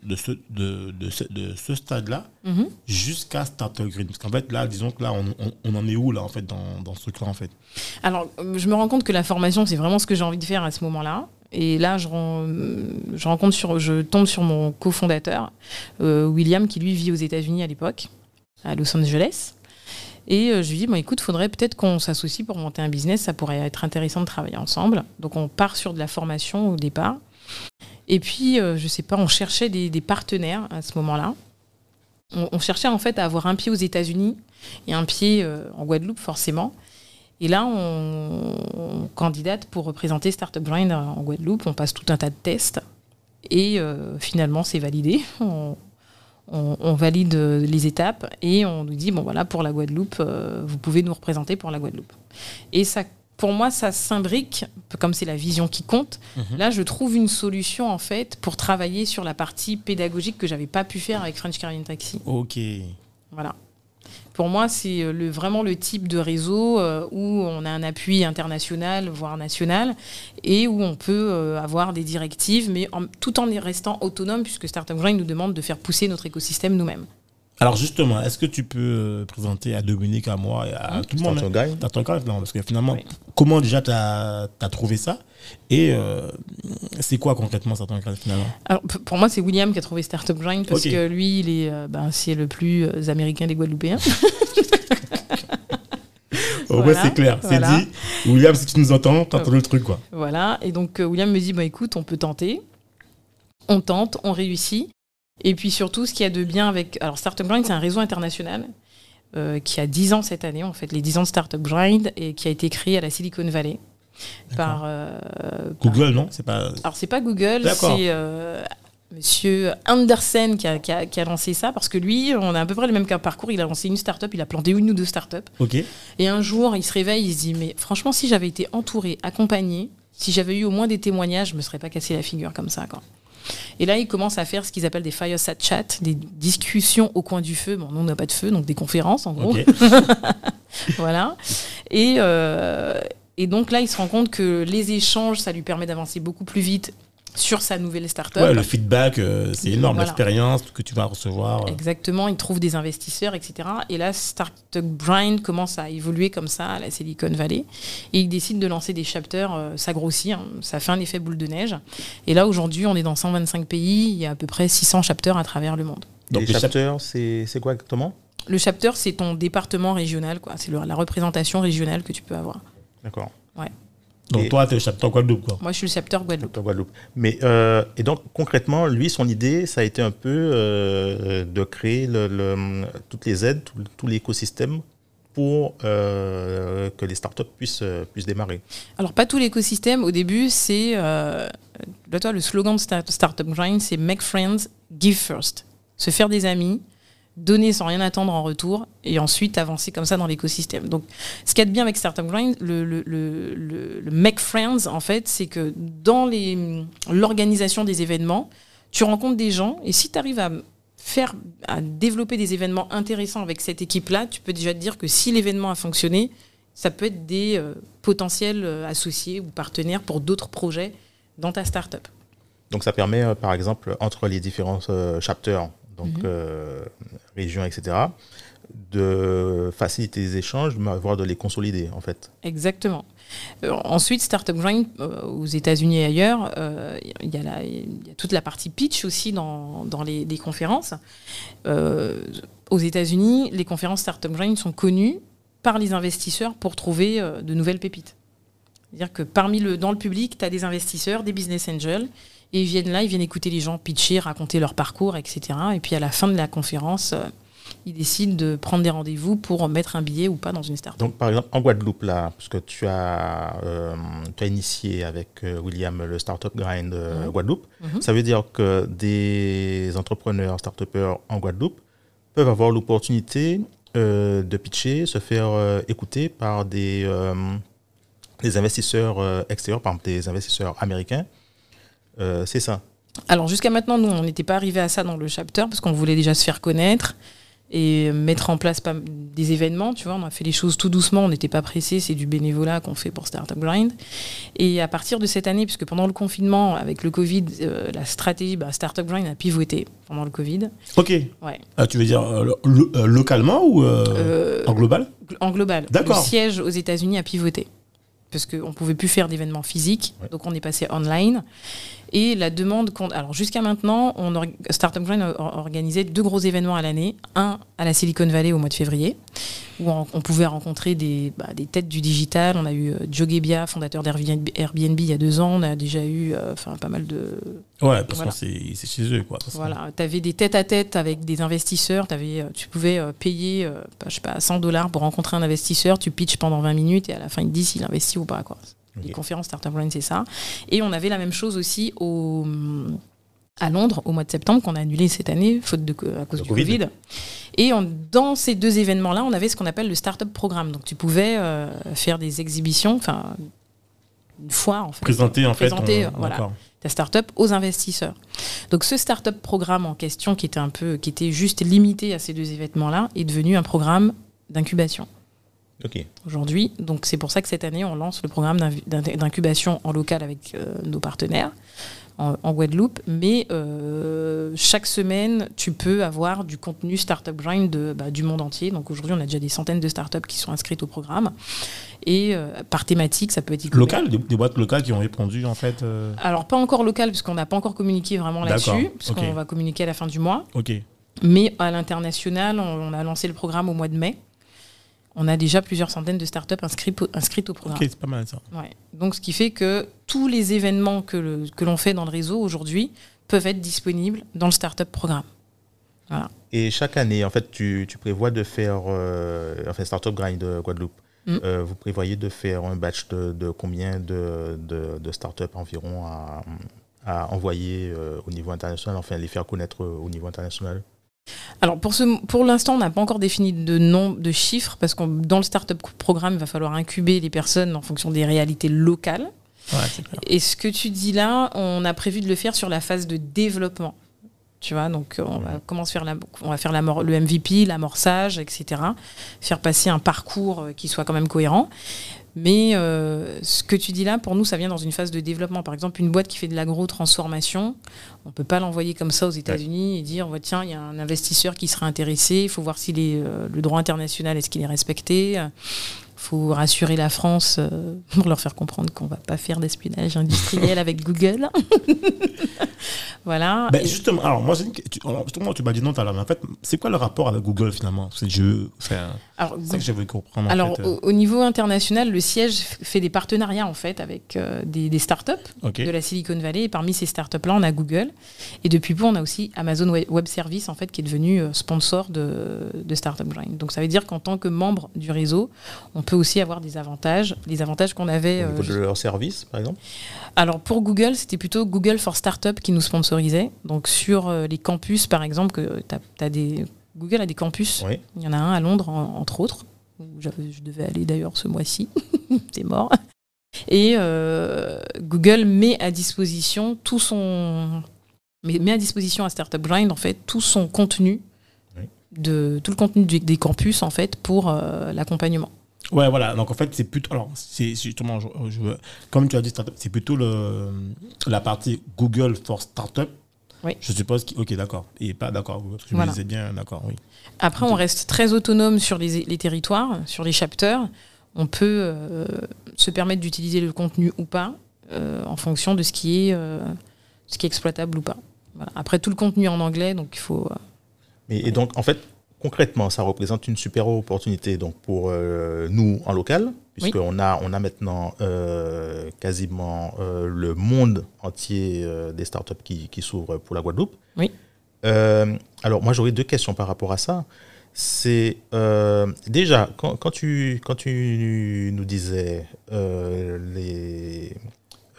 de ce, de, de ce, de ce stade-là mhm. jusqu'à Starter Green Parce qu'en fait, là, disons que là, on, on, en est où, là, en fait, dans, dans ce truc-là, en fait?
Alors, je me rends compte que la formation, c'est vraiment ce que j'ai envie de faire à ce moment-là. Et là, je, je, rencontre sur, je tombe sur mon cofondateur, euh, William, qui lui vit aux États-Unis à l'époque, à Los Angeles. Et euh, je lui dis, bon, écoute, faudrait peut-être qu'on s'associe pour monter un business, ça pourrait être intéressant de travailler ensemble. Donc on part sur de la formation au départ. Et puis, euh, je sais pas, on cherchait des, partenaires à ce moment-là. On, cherchait en fait à avoir un pied aux États-Unis et un pied euh, en Guadeloupe, forcément. Et là, on, on candidate pour représenter Startup Grind en Guadeloupe. On passe tout un tas de tests. Et euh, finalement, c'est validé. On, valide euh, les étapes et on nous dit bon voilà pour la Guadeloupe, vous pouvez nous représenter pour la Guadeloupe. Et ça, pour moi, ça s'imbrique comme c'est la vision qui compte. Là, je trouve une solution en fait pour travailler sur la partie pédagogique que j'avais pas pu faire avec French Caribbean Taxi.
Ok.
Voilà. Pour moi, c'est euh, le, vraiment le type de réseau euh, où on a un appui international, voire national, et où on peut euh, avoir des directives, mais en- tout en restant autonome, puisque Startup Grind nous demande de faire pousser notre écosystème nous-mêmes.
Alors justement, est-ce que tu peux euh, présenter à Dominique, à moi et à tout le monde
Startup
hein, non, parce que finalement,
Oui.
comment déjà tu as, trouvé ça? Et euh, c'est quoi concrètement Startup Grind finalement?
Alors, pour moi, c'est William qui a trouvé Startup Grind, parce que lui, il est, euh, ben, c'est le plus américain des Guadeloupéens.
Au moins
Voilà,
c'est clair,
voilà.
c'est dit. William, si tu nous entends, t'as entendu le truc quoi.
Voilà. Et donc, euh, William me dit, bah, écoute, on peut tenter. On tente, on réussit. Et puis surtout, ce qu'il y a de bien avec... Alors, Startup Grind, c'est un réseau international euh, qui a 10 ans cette année, en fait, les 10 ans de Startup Grind, et qui a été créé à la Silicon Valley par... euh, par-
Google, non? C'est pas.
Alors, c'est pas Google, c'est euh, Monsieur Andersen qui a, qui a- qui a lancé ça, parce que lui, on a à peu près le même parcours. Il a lancé une startup, il a planté une ou deux startups. Et un jour, il se réveille, il se dit Mais franchement, si j'avais été entouré, accompagné, si j'avais eu au moins des témoignages, je me serais pas cassé la figure comme ça. Quoi. Et là, il commence à faire ce qu'ils appellent des fireside chat, des discussions au coin du feu. Bon, nous, on n'a pas de feu, donc des conférences, en gros. Voilà. Et, euh, et donc là, il se rend compte que les échanges, ça lui permet d'avancer beaucoup plus vite sur sa nouvelle startup.
Ouais, le feedback, euh, c'est énorme.
Voilà.
L'expérience que tu vas recevoir. euh.
Exactement, il trouve des investisseurs, etc. Et là, Startup Grind commence à évoluer comme ça à la Silicon Valley. Et il décide de lancer des chapters, euh, ça grossit, hein, ça fait un effet boule de neige. Et là, aujourd'hui, on est dans 125 pays, il y a à peu près 600 chapters à travers le monde.
Donc les
les chap-
chapters, c'est c'est quoi exactement?
Le chapter, c'est ton département régional, quoi. C'est la représentation régionale que tu peux avoir.
D'accord.
Donc
Et-
toi, tu es chapter Guadeloupe quoi.
Moi, je suis le chapter Guadeloupe.
Guadeloupe. Mais euh, et donc concrètement, lui, son idée, ça a été un peu euh, de créer le, le- toutes les aides, tout, tout l'écosystème pour euh, que les startups puissent puissent démarrer.
Alors, pas tout l'écosystème. Au début, c'est. Euh, là, toi, le slogan de Start- Startup Grind, c'est Make Friends, Give First. Se faire des amis, donner sans rien attendre en retour, et ensuite avancer comme ça dans l'écosystème. Donc, ce qu'il y a de bien avec Startup Grind, le, le, le, Make Friends, en fait, c'est que dans l'organisation des événements, tu rencontres des gens, et si tu arrives à faire, à développer des événements intéressants avec cette équipe-là, tu peux déjà te dire que si l'événement a fonctionné, ça peut être des euh, potentiels euh, associés ou partenaires pour d'autres projets dans ta startup.
Donc ça permet, euh, par exemple, entre les différents euh, chapters, donc
Mhm.
euh, régions, etc., de faciliter les échanges, voire de les consolider, en fait.
Exactement. Euh, ensuite, Startup Grind, euh, aux États-Unis et ailleurs, euh, il y, a y toute la partie pitch aussi dans, dans les, les conférences. Aux États-Unis, les conférences Startup Grind sont connues par les investisseurs pour trouver de nouvelles pépites. C'est-à-dire que parmi le, dans le public, tu as des investisseurs, des business angels, et ils viennent là, ils viennent écouter les gens pitcher, raconter leur parcours, etc. Et puis à la fin de la conférence, euh, ils décident de prendre des rendez-vous pour mettre un billet ou pas dans une startup.
Donc, par exemple, en Guadeloupe, là, parce que tu as, euh, tu as initié avec euh, William le Startup Grind euh. Guadeloupe,
Mhm.
ça veut dire que des entrepreneurs, start en Guadeloupe peuvent avoir l'opportunité de pitcher, se faire écouter par des, des investisseurs extérieurs, par exemple des investisseurs américains. Euh, c'est ça.
Alors jusqu'à maintenant, nous, on n'était pas arrivé à ça dans le chapter parce qu'on voulait déjà se faire connaître et mettre en place des événements. Tu vois, on a fait les choses tout doucement, on n'était pas pressé, c'est du bénévolat qu'on fait pour Startup Grind. Et à partir de cette année, puisque pendant le confinement, avec le Covid, euh, la stratégie bah, Startup Grind a pivoté pendant le Covid.
Ok.
Ouais.
Ah, tu veux dire euh, lo- lo- euh, localement ou en global?
en global, le
D'accord.
siège aux États-Unis a pivoté. parce qu'on ne pouvait plus faire d'événements physiques,
Ouais.
donc on est passé online. Et la demande, alors jusqu'à maintenant, on or- Startup Grind a or- organisait deux gros événements à l'année. Un à la Silicon Valley au mois de février, où on, pouvait rencontrer des, bah, des têtes du digital. On a eu euh, Joe Gebbia, fondateur d'Airbnb Airbnb il y a deux ans. On a déjà eu euh, enfin, pas mal de,
Ouais, parce
Voilà.
que c'est chez eux, quoi.
voilà, tu avais des têtes à tête avec des investisseurs, euh, tu pouvais payer je sais pas, 100 dollars pour rencontrer un investisseur, tu pitches pendant 20 minutes et à la fin il te dit s'il investit ou pas. Quoi. Les conférences Startup Grind, c'est ça. Et on avait la même chose aussi au, à Londres au mois de septembre qu'on a annulé cette année faute de, à cause
Le
du
Covid.
Covid. Et on- dans ces deux événements-là, on avait ce qu'on appelle le Startup Programme. Donc tu pouvais euh, faire des exhibitions, enfin une foire en fait.
Présenter, en fait.
Présenter,
euh,
voilà startup aux investisseurs. Donc ce startup programme en question, qui était un peu, qui était juste limité à ces deux événements-là, est devenu un programme d'incubation Aujourd'hui. Donc c'est pour ça que cette année, on lance le programme d'incubation en local avec euh, nos partenaires en, en Guadeloupe. Mais euh, chaque semaine, tu peux avoir du contenu Startup Grind de, bah, du monde entier. Donc aujourd'hui, on a déjà des centaines de startups qui sont inscrites au programme. Et euh, par thématique, ça peut être.
Local, des, des boîtes locales qui ont répondu, en fait.
Alors, pas encore local, parce qu'on n'a pas encore communiqué vraiment là-dessus,
D'accord,
parce
ok.
qu'on va communiquer à la fin du mois.
Ok.
Mais à l'international, on, on a lancé le programme au mois de mai. On a déjà plusieurs centaines de startups inscrites, au- inscrites au programme.
Ok, c'est pas mal ça.
Ouais. Donc, ce qui fait que tous les événements que, le- que l'on fait dans le réseau aujourd'hui peuvent être disponibles dans le startup programme.
Et chaque année, en fait, tu, tu prévois de faire, euh, enfin, Startup Grind de Guadeloupe,
Mm.
euh, vous prévoyez de faire un batch de, de combien de, de, de startups environ à, à envoyer euh, au niveau international, enfin, les faire connaître au niveau international?
Alors, pour, ce, pour l'instant, on n'a pas encore défini de nombre de chiffres, parce que dans le startup programme, il va falloir incuber les personnes en fonction des réalités locales.
Ouais.
Et ce que tu dis là, on a prévu de le faire sur la phase de développement. Tu vois, donc euh, on va commencer faire la, on va faire l'amor- le MVP, l'amorçage, etc. Faire passer un parcours euh, qui soit quand même cohérent. Mais euh, ce que tu dis là, pour nous, ça vient dans une phase de développement. Par exemple, une boîte qui fait de l'agro-transformation, on peut pas l'envoyer comme ça aux États-Unis et dire ouais, tiens, il y a un investisseur qui sera intéressé, il faut voir si le droit international est-ce qu'il est respecté? Faut rassurer la France euh, pour leur faire comprendre qu'on va pas faire d'espionnage industriel avec Google. voilà.
Ben, justement, alors moi, une tu, alors, justement, tu m'as dit non tout à l'heure, mais en fait, c'est quoi le rapport avec Google finalement C'est je, enfin,
alors,
ça que veux comprendre. en
alors,
fait, euh.
au, au niveau international, le siège fait des partenariats en fait avec euh, des, des startups de la Silicon Valley. Et parmi ces startups-là, on a Google. Et depuis peu, on a aussi Amazon Web Service en fait qui est devenu sponsor de, de Startup Grind. Donc ça veut dire qu'en tant que membre du réseau, on peut aussi avoir des avantages, les avantages qu'on avait.
Au
euh,
niveau de leur service, par exemple
Alors pour Google, c'était plutôt Google for Startup qui nous sponsorisait. Donc sur euh, les campus, par exemple, que t'as- t'as des Google a des campus.
Oui.
Il y en a un à Londres, en- entre autres. où Je devais aller d'ailleurs ce mois-ci. C'est mort. Et euh, Google met à disposition tout son met, met à disposition à Startup Grind en fait tout son contenu
Oui.
de tout le contenu du- des campus en fait pour euh, l'accompagnement.
Ouais, voilà. Donc en fait, c'est plutôt. Alors, c'est justement, je, je- comme tu as dit, c'est plutôt le, la partie Google for Startup.
Oui.
Je suppose. que- Ok, d'accord. Et pas d'accord. Je
Voilà.
me disais bien, d'accord, oui.
Après, on reste très autonome sur les, les territoires, sur les chapters. On peut euh, se permettre d'utiliser le contenu ou pas euh, en fonction de ce qui est, euh, ce qui est exploitable ou pas. Voilà. Après, tout le contenu est en anglais, donc il faut. euh,
Mais, et donc, en fait, concrètement, ça représente une super opportunité donc, pour euh, nous en local, puisqu'on a, on a maintenant euh, quasiment euh, le monde entier euh, des startups qui, qui s'ouvrent pour la Guadeloupe.
Oui.
Euh, alors, moi, j'aurais deux questions par rapport à ça. C'est euh, déjà, quand, quand, tu, quand tu nous disais euh, les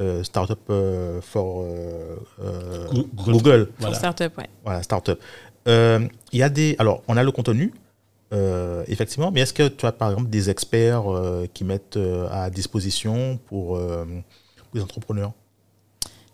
euh, startups euh, for euh, euh,
Goo- Google.
Google,
pour
Voilà.
startup, ouais.
voilà, startup. Euh, Il y a des. Alors, on a le contenu, euh, effectivement, mais est-ce que tu as par exemple des experts euh, qui mettent euh, à disposition pour, euh, pour les entrepreneurs?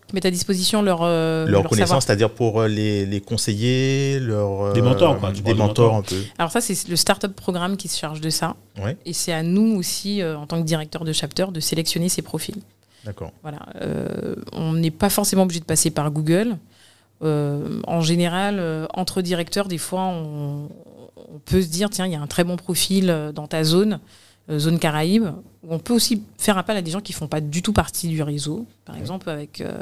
Qui mettent à disposition leur, euh,
leur
leur
connaissance, c'est-à-dire pour les, les conseiller, leur,
Des mentors, quoi,
des mentors
mentors.
un peu.
Alors, ça, c'est le startup programme qui se charge de ça.
Ouais,
Et c'est à nous aussi, euh, en tant que directeur de chapter, de sélectionner ces profils.
d'accord.
Voilà, euh, on n'est pas forcément obligé de passer par Google. Euh, en général, euh, entre directeurs, des fois, on, on peut se dire tiens, il y a un très bon profil euh, dans ta zone. euh, zone Caraïbes, où on peut aussi faire appel à des gens qui font pas du tout partie du réseau. Par exemple, avec, euh,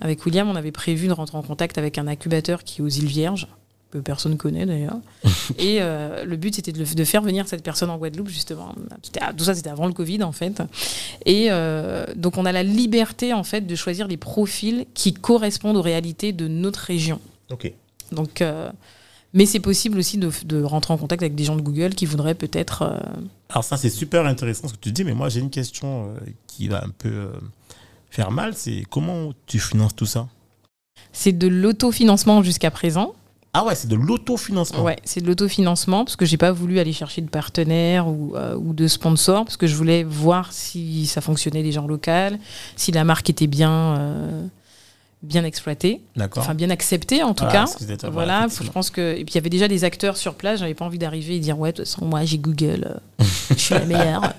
avec William, on avait prévu de rentrer en contact avec un incubateur qui est aux îles Vierges, que personne connaît d'ailleurs. et euh, le but, c'était de, faire venir cette personne en Guadeloupe, justement. Tout ça, c'était avant le Covid, en fait. Et euh, donc, on a la liberté, en fait, de choisir les profils qui correspondent aux réalités de notre région.
Ok.
Donc, euh, mais c'est possible aussi de, de rentrer en contact avec des gens de Google qui voudraient peut-être.
Alors ça, c'est super intéressant ce que tu dis, mais moi, j'ai une question qui va un peu faire mal. C'est comment tu finances tout ça?
C'est de l'autofinancement jusqu'à présent.
Ah ouais, c'est de l'autofinancement.
Ouais, c'est de l'autofinancement parce que j'ai pas voulu aller chercher de partenaires ou, euh, ou de sponsors parce que je voulais voir si ça fonctionnait déjà en local, si la marque était bien, euh, bien exploitée,
D'accord.
enfin bien acceptée en tout
Ah,
cas.
voilà,
je pense que et puis il y avait déjà des acteurs sur place. J'avais pas envie d'arriver et dire ouais, de toute façon moi j'ai Google, euh, je suis la meilleure.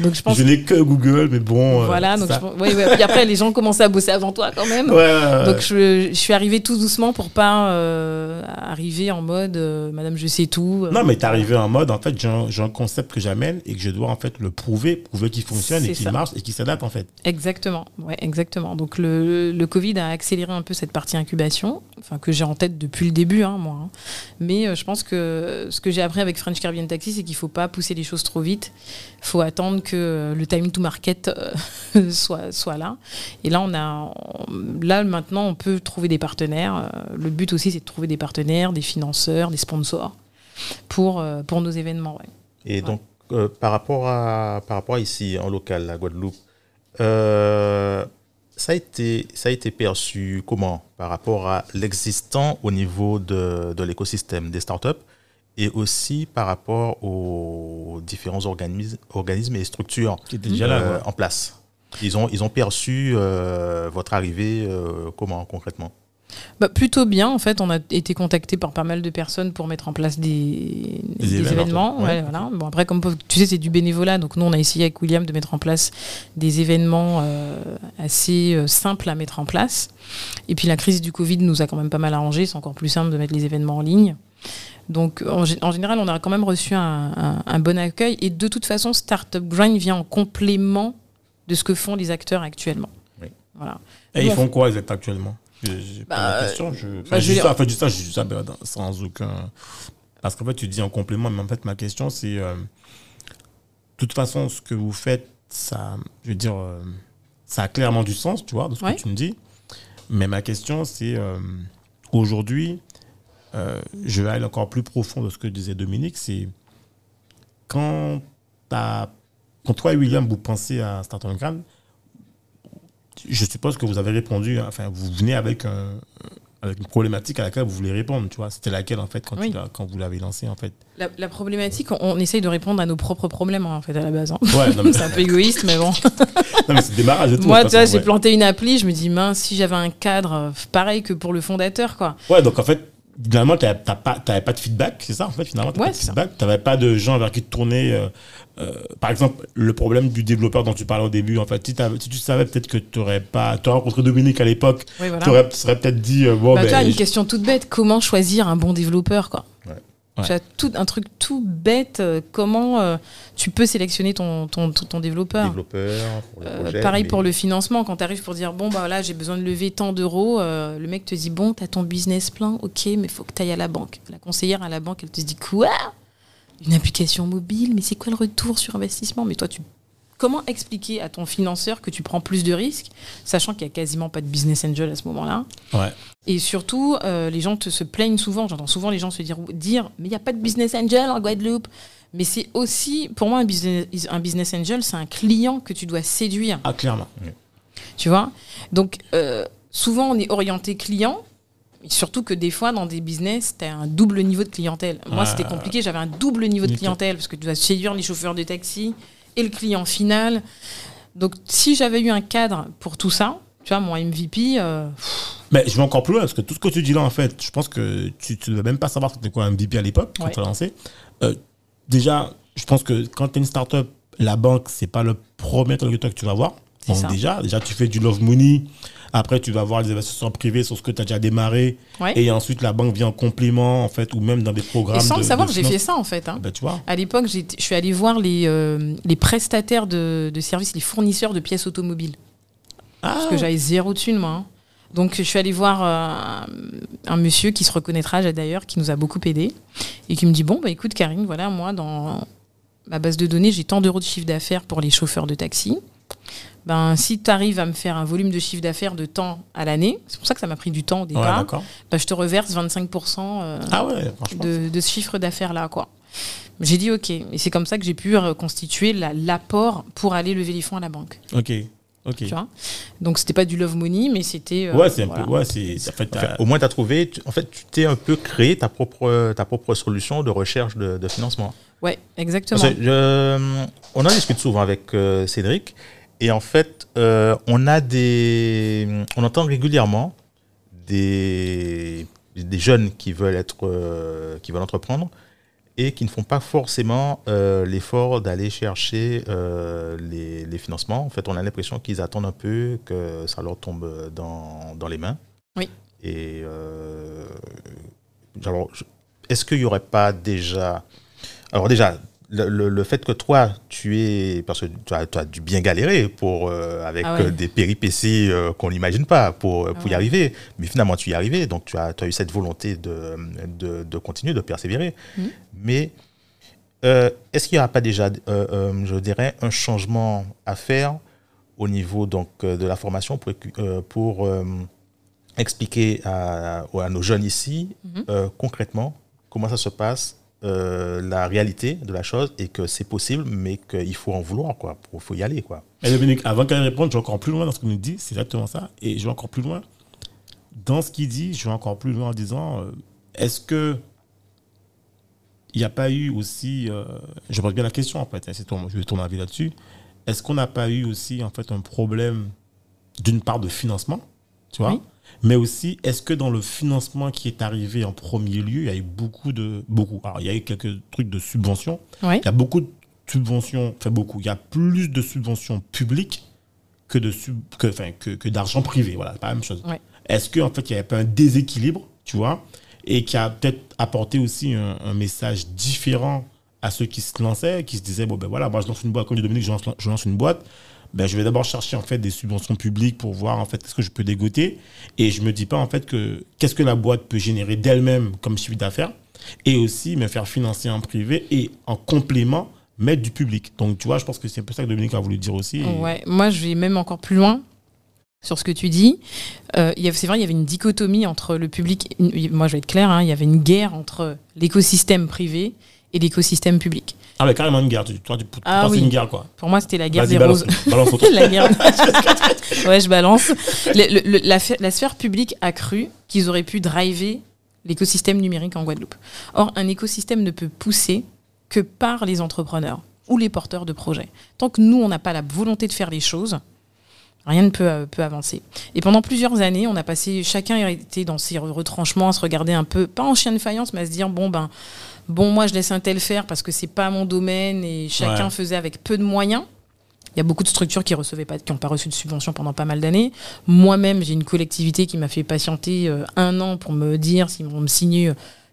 Donc je pense
Je n'ai que Google, mais bon. euh,
voilà. Donc
ça-
je ouais, ouais. Puis après les gens commençaient à bosser avant toi quand même.
Ouais.
Donc je, je suis arrivée tout doucement pour pas euh, arriver en mode euh, Madame je sais tout.
Non, mais t'es arrivé en mode, en fait, j'ai un, concept que j'amène et que je dois en fait le prouver, prouver qu'il fonctionne et qu'il marche et qu'il s'adapte en fait.
Exactement, ouais, exactement. Donc le, le Covid a accéléré un peu cette partie incubation, enfin que j'ai en tête depuis le début, hein, moi. hein. Mais euh, je pense que ce que j'ai appris avec French Caribbean Taxi, c'est qu'il faut pas pousser les choses trop vite. Il faut attendre que euh, le time to market euh, soit, soit là. Et là, on a, là maintenant, on peut trouver des partenaires. Euh, Le but aussi, c'est de trouver des partenaires, des financeurs, des sponsors pour, pour nos événements. ouais.
Et donc, euh, par, rapport à, par rapport à ici, en local, la Guadeloupe, euh, ça, a été, ça a été perçu comment par rapport à l'existant au niveau de, de l'écosystème des startups? Et aussi par rapport aux différents organismes, organismes et structures
Qui était déjà là.
euh,
ouais.
en place ils ont, ils ont perçu euh, votre arrivée euh, comment concrètement?
Bah, plutôt bien, en fait, on a été contacté par pas mal de personnes pour mettre en place des,
Des
des
événements,
événements.
ouais.
ouais, voilà. Bon, après, comme tu sais, c'est du bénévolat, donc nous, on a essayé avec William de mettre en place des événements euh, assez euh, simples à mettre en place. Et puis la crise du Covid nous a quand même pas mal arrangé, c'est encore plus simple de mettre les événements en ligne. Donc en, gé- en général, on a quand même reçu un, un- un bon accueil. Et de toute façon, Startup Grind vient en complément de ce que font les acteurs actuellement.
Oui.
Voilà.
Et ils font quoi exactement actuellement? Je- J'ai pas
Bah,
la question. Je,
bah,
je
je
dis
vais-
ça, en fait, je dis ça, sans aucun. Parce qu'en fait, tu dis en complément, mais en fait, ma question, c'est. euh, de toute façon, ce que vous faites, ça. Je veux dire. euh, ça a clairement du sens, tu vois, de ce
Ouais.
que tu me dis. Mais ma question, c'est. euh, Aujourd'hui, euh, je vais aller encore plus profond de ce que disait Dominique, c'est. Quand, quand toi et William, vous pensez à Startup Grand, je suppose que vous avez répondu, enfin, vous venez avec, un, avec une problématique à laquelle vous voulez répondre, tu vois. C'était laquelle, en fait, quand,
Oui.
tu l'as- quand vous l'avez lancé, en fait?
La, la problématique, on, essaye de répondre à nos propres problèmes, hein, en fait, à la base. hein.
Ouais,
C'est un peu égoïste, mais bon.
non, mais c'est le démarrage et tout.
Moi, tu vois, j'ai
ouais.
planté une appli, je me dis, mince, si j'avais un cadre euh, pareil que pour le fondateur, quoi.
Ouais, donc en fait, finalement, tu n'avais pas, pas de feedback, c'est ça, en fait, finalement, tu
Ouais,
pas de
c'est ça.
feedback. Tu n'avais pas de gens vers qui te tourner. euh, euh, par exemple, le problème du développeur dont tu parlais au début, en fait, si, tu savais peut-être que tu n'aurais pas. Tu rencontré Dominique à l'époque,
Oui, voilà.
tu aurais, serais peut-être dit, euh, bon,
Bah,
ben.
une
je-
question toute bête, comment choisir un bon développeur, quoi?
Ouais.
Tu tout, un truc tout bête, euh, comment euh, tu peux sélectionner ton, ton, ton, ton développeur
développeur pour le
Euh, pareil
mais-
pour le financement, quand tu arrives pour dire bon bah là j'ai besoin de lever tant d'euros, le mec te dit bon t'as ton business plan, ok mais faut que tu ailles à la banque. La conseillère à la banque elle te dit quoi? Une application mobile, mais c'est quoi le retour sur investissement? Mais toi tu comment expliquer à ton financeur que tu prends plus de risques, sachant qu'il y a quasiment pas de business angel à ce moment-là
Ouais.
Et surtout euh, les gens te se plaignent souvent, j'entends souvent les gens se dire dire mais il n'y a pas de business angel en Guadeloupe. Mais c'est aussi, pour moi, un business, un business angel, c'est un client que tu dois séduire.
Ah, clairement.
Tu vois? Donc, euh, souvent, on est orienté client. et Surtout que des fois, dans des business, tu as un double niveau de clientèle. Moi, c'était compliqué. J'avais un double niveau de clientèle parce que tu dois séduire les chauffeurs de taxi et le client final. Donc, si j'avais eu un cadre pour tout ça, tu vois, mon MVP, euh,
Mais je vais encore plus loin, parce que tout ce que tu dis là, en fait, je pense que tu ne devais même pas savoir c'était quoi un MVP à l'époque, quand
Ouais.
tu as lancé. Euh, déjà, je pense que quand tu es une startup, la banque, c'est pas le premier interlocuteur que tu vas voir.
Ça.
déjà, déjà, tu fais du love money Après, tu vas avoir les investissements privés sur ce que tu as déjà démarré.
Ouais.
Et ensuite, la banque vient en complément, en fait, ou même dans des programmes.
Et sans
de-
le savoir, j'ai fait ça en fait. hein.
Ben, tu vois.
À l'époque, je suis allée voir les, euh, les prestataires de, de services, les fournisseurs de pièces automobiles. Parce
Ah,
que j'avais zéro thune, moi. hein. Donc, je suis allée voir euh, un, un monsieur qui se reconnaîtra d'ailleurs, qui nous a beaucoup aidé, et qui me dit Bon, bah écoute, Karine, voilà, moi, dans ma base de données, j'ai tant d'euros de chiffre d'affaires pour les chauffeurs de taxi. Ben, si tu arrives à me faire un volume de chiffre d'affaires de temps à l'année, c'est pour ça que ça m'a pris du temps au départ, ben, je te reverse 25% euh,
Ah ouais,
de, de ce chiffre d'affaires-là. quoi. J'ai dit OK. Et c'est comme ça que j'ai pu reconstituer la- l'apport pour aller lever les fonds à la banque.
Ok, ok.
Tu vois? Donc, c'était pas du love money, mais c'était. euh,
Ouais, c'est un
voilà.
peu. Ouais, En fait,
Enfin, au moins, tu as trouvé, tu- en fait, tu t'es un peu créé ta propre, ta propre solution de recherche de, de financement.
Ouais, exactement.
Parce que je- on en discute souvent avec euh, Cédric, et en fait, euh, on a des, on entend régulièrement des, des jeunes qui veulent être, euh, qui veulent entreprendre et qui ne font pas forcément euh, l'effort d'aller chercher les, les financements. En fait, on a l'impression qu'ils attendent un peu que ça leur tombe dans, dans les mains.
Oui.
Et alors, est-ce qu'il n'y aurait pas déjà alors déjà, le, le- le fait que toi, tu es, parce que tu as, tu as dû bien galérer pour, euh, avec
Ah ouais.
euh, des péripéties euh, qu'on n'imagine pas pour, pour y
ouais.
arriver, mais finalement tu y es arrivé, donc tu as, tu as eu cette volonté de, de, de continuer, de persévérer.
Mhm.
Mais euh, est-ce qu'il n'y aura pas déjà, je dirais, un changement à faire au niveau donc, de la formation pour, pour expliquer à, à nos jeunes ici
Mhm.
concrètement comment ça se passe, euh, la réalité de la chose et que c'est possible, mais qu'il faut en vouloir, quoi. Il faut y aller, quoi.
Mais Dominique, avant qu'elle réponde, je vais encore plus loin dans ce qu'il nous dit, c'est exactement ça. Et je vais encore plus loin. Dans ce qu'il dit, je vais encore plus loin en disant euh, est-ce que il n'y a pas eu aussi, euh, je pose bien la question en fait, hein, c'est ton, je vais ton avis là-dessus. Est-ce qu'on n'a pas eu aussi en fait un problème d'une part de financement, tu vois,
Oui.
Mais aussi est-ce que dans le financement qui est arrivé en premier lieu, il y a eu beaucoup de beaucoup. Alors il y a eu quelques trucs de subventions, il y a beaucoup de subventions, enfin beaucoup, il y a plus de subventions publiques que de sub, que, enfin, que, que d'argent privé. Voilà, c'est pas la même chose.
Ouais.
Est-ce qu'en fait, il n'y avait pas un déséquilibre, tu vois, et qui a peut-être apporté aussi un, un message différent à ceux qui se lançaient, qui se disaient, bon ben voilà, moi je lance une boîte, comme dit Dominique, je lance, je lance une boîte, ben, je vais d'abord chercher en fait des subventions publiques pour voir en fait ce que je peux dégoter, et je me dis pas en fait que qu'est-ce que la boîte peut générer d'elle-même comme chiffre d'affaires, et aussi me faire financer en privé et en complément mettre du public. Donc tu vois, je pense que c'est un peu ça que Dominique a voulu dire aussi.
Ouais, moi je vais même encore plus loin sur ce que tu dis. Euh, c'est vrai, il y avait une dichotomie entre le public. moi je vais être clair, hein, il y avait une guerre entre l'écosystème privé et l'écosystème public.
Ah ouais, carrément une guerre. Tu, toi, tu, tu
Ah
penses
oui.
une guerre quoi.
Pour moi, c'était la guerre des
balance,
roses.
balance
la guerre. ouais, je balance. Le- le- le- la, la sphère publique a cru qu'ils auraient pu driver l'écosystème numérique en Guadeloupe. Or, un écosystème ne peut pousser que par les entrepreneurs ou les porteurs de projets. Tant que nous, on n'a pas la volonté de faire les choses, rien ne peut, euh, peut avancer. Et pendant plusieurs années, on a passé, chacun était dans ses retranchements, à se regarder un peu, pas en chien de faïence, mais à se dire, bon, ben, bon, moi, je laisse un tel faire parce que c'est pas mon domaine et chacun
Ouais.
faisait avec peu de moyens. Il y a beaucoup de structures qui recevaient pas, qui n'ont pas reçu de subvention pendant pas mal d'années. Moi-même, j'ai une collectivité qui m'a fait patienter euh, un an pour me dire s'ils vont me signer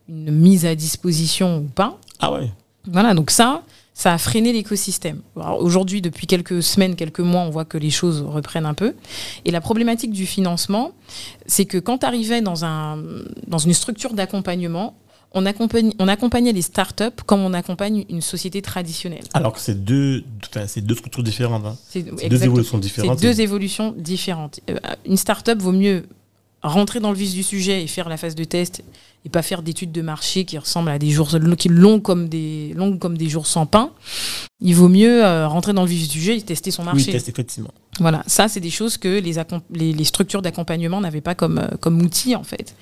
une mise à disposition ou pas.
Ah ouais.
Voilà, donc ça, ça a freiné l'écosystème. Aujourd'hui, depuis quelques semaines, quelques mois, on voit que les choses reprennent un peu. Et la problématique du financement, c'est que quand tu arrivais dans, un, dans une structure d'accompagnement, on, accompagne, on accompagnait les startups comme on accompagne une société traditionnelle.
Alors que c'est deux, c'est structures différentes. hein.
C'est
C'est deux évolutions
c'est
différentes.
deux évolutions différentes. Euh, Une startup vaut mieux rentrer dans le vif du sujet et faire la phase de test et pas faire d'études de marché qui ressemblent à des jours qui longues comme des longues comme des jours sans pain. Il vaut mieux euh, rentrer dans le vif du sujet et tester son
oui,
marché.
test, effectivement.
Voilà, ça c'est des choses que les, les, les structures d'accompagnement n'avaient pas comme, euh, comme outil en fait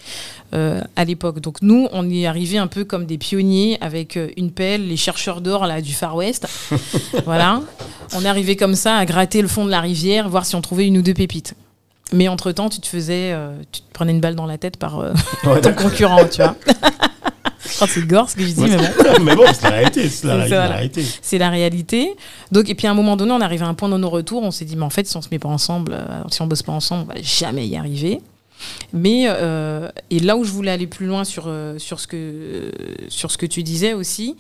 euh, à l'époque. Donc nous, on y est arrivé un peu comme des pionniers avec une pelle, les chercheurs d'or là du Far West. voilà, on est arrivé comme ça à gratter le fond de la rivière, voir si on trouvait une ou deux pépites. Mais entre temps, tu te faisais, euh, tu te prenais une balle dans la tête par euh,
Ouais,
ton concurrent, tu vois. crois que c'est gore ce que je dis, mais bon.
mais bon, c'est la réalité. C'est la, réalité.
C'est la réalité. Donc, et puis à un moment donné, on arrive à un point de non-retour. On s'est dit, mais en fait, si on se met pas ensemble, euh, si on bosse pas ensemble, on va jamais y arriver. Mais et là où je voulais aller plus loin sur sur ce que sur ce que tu disais aussi,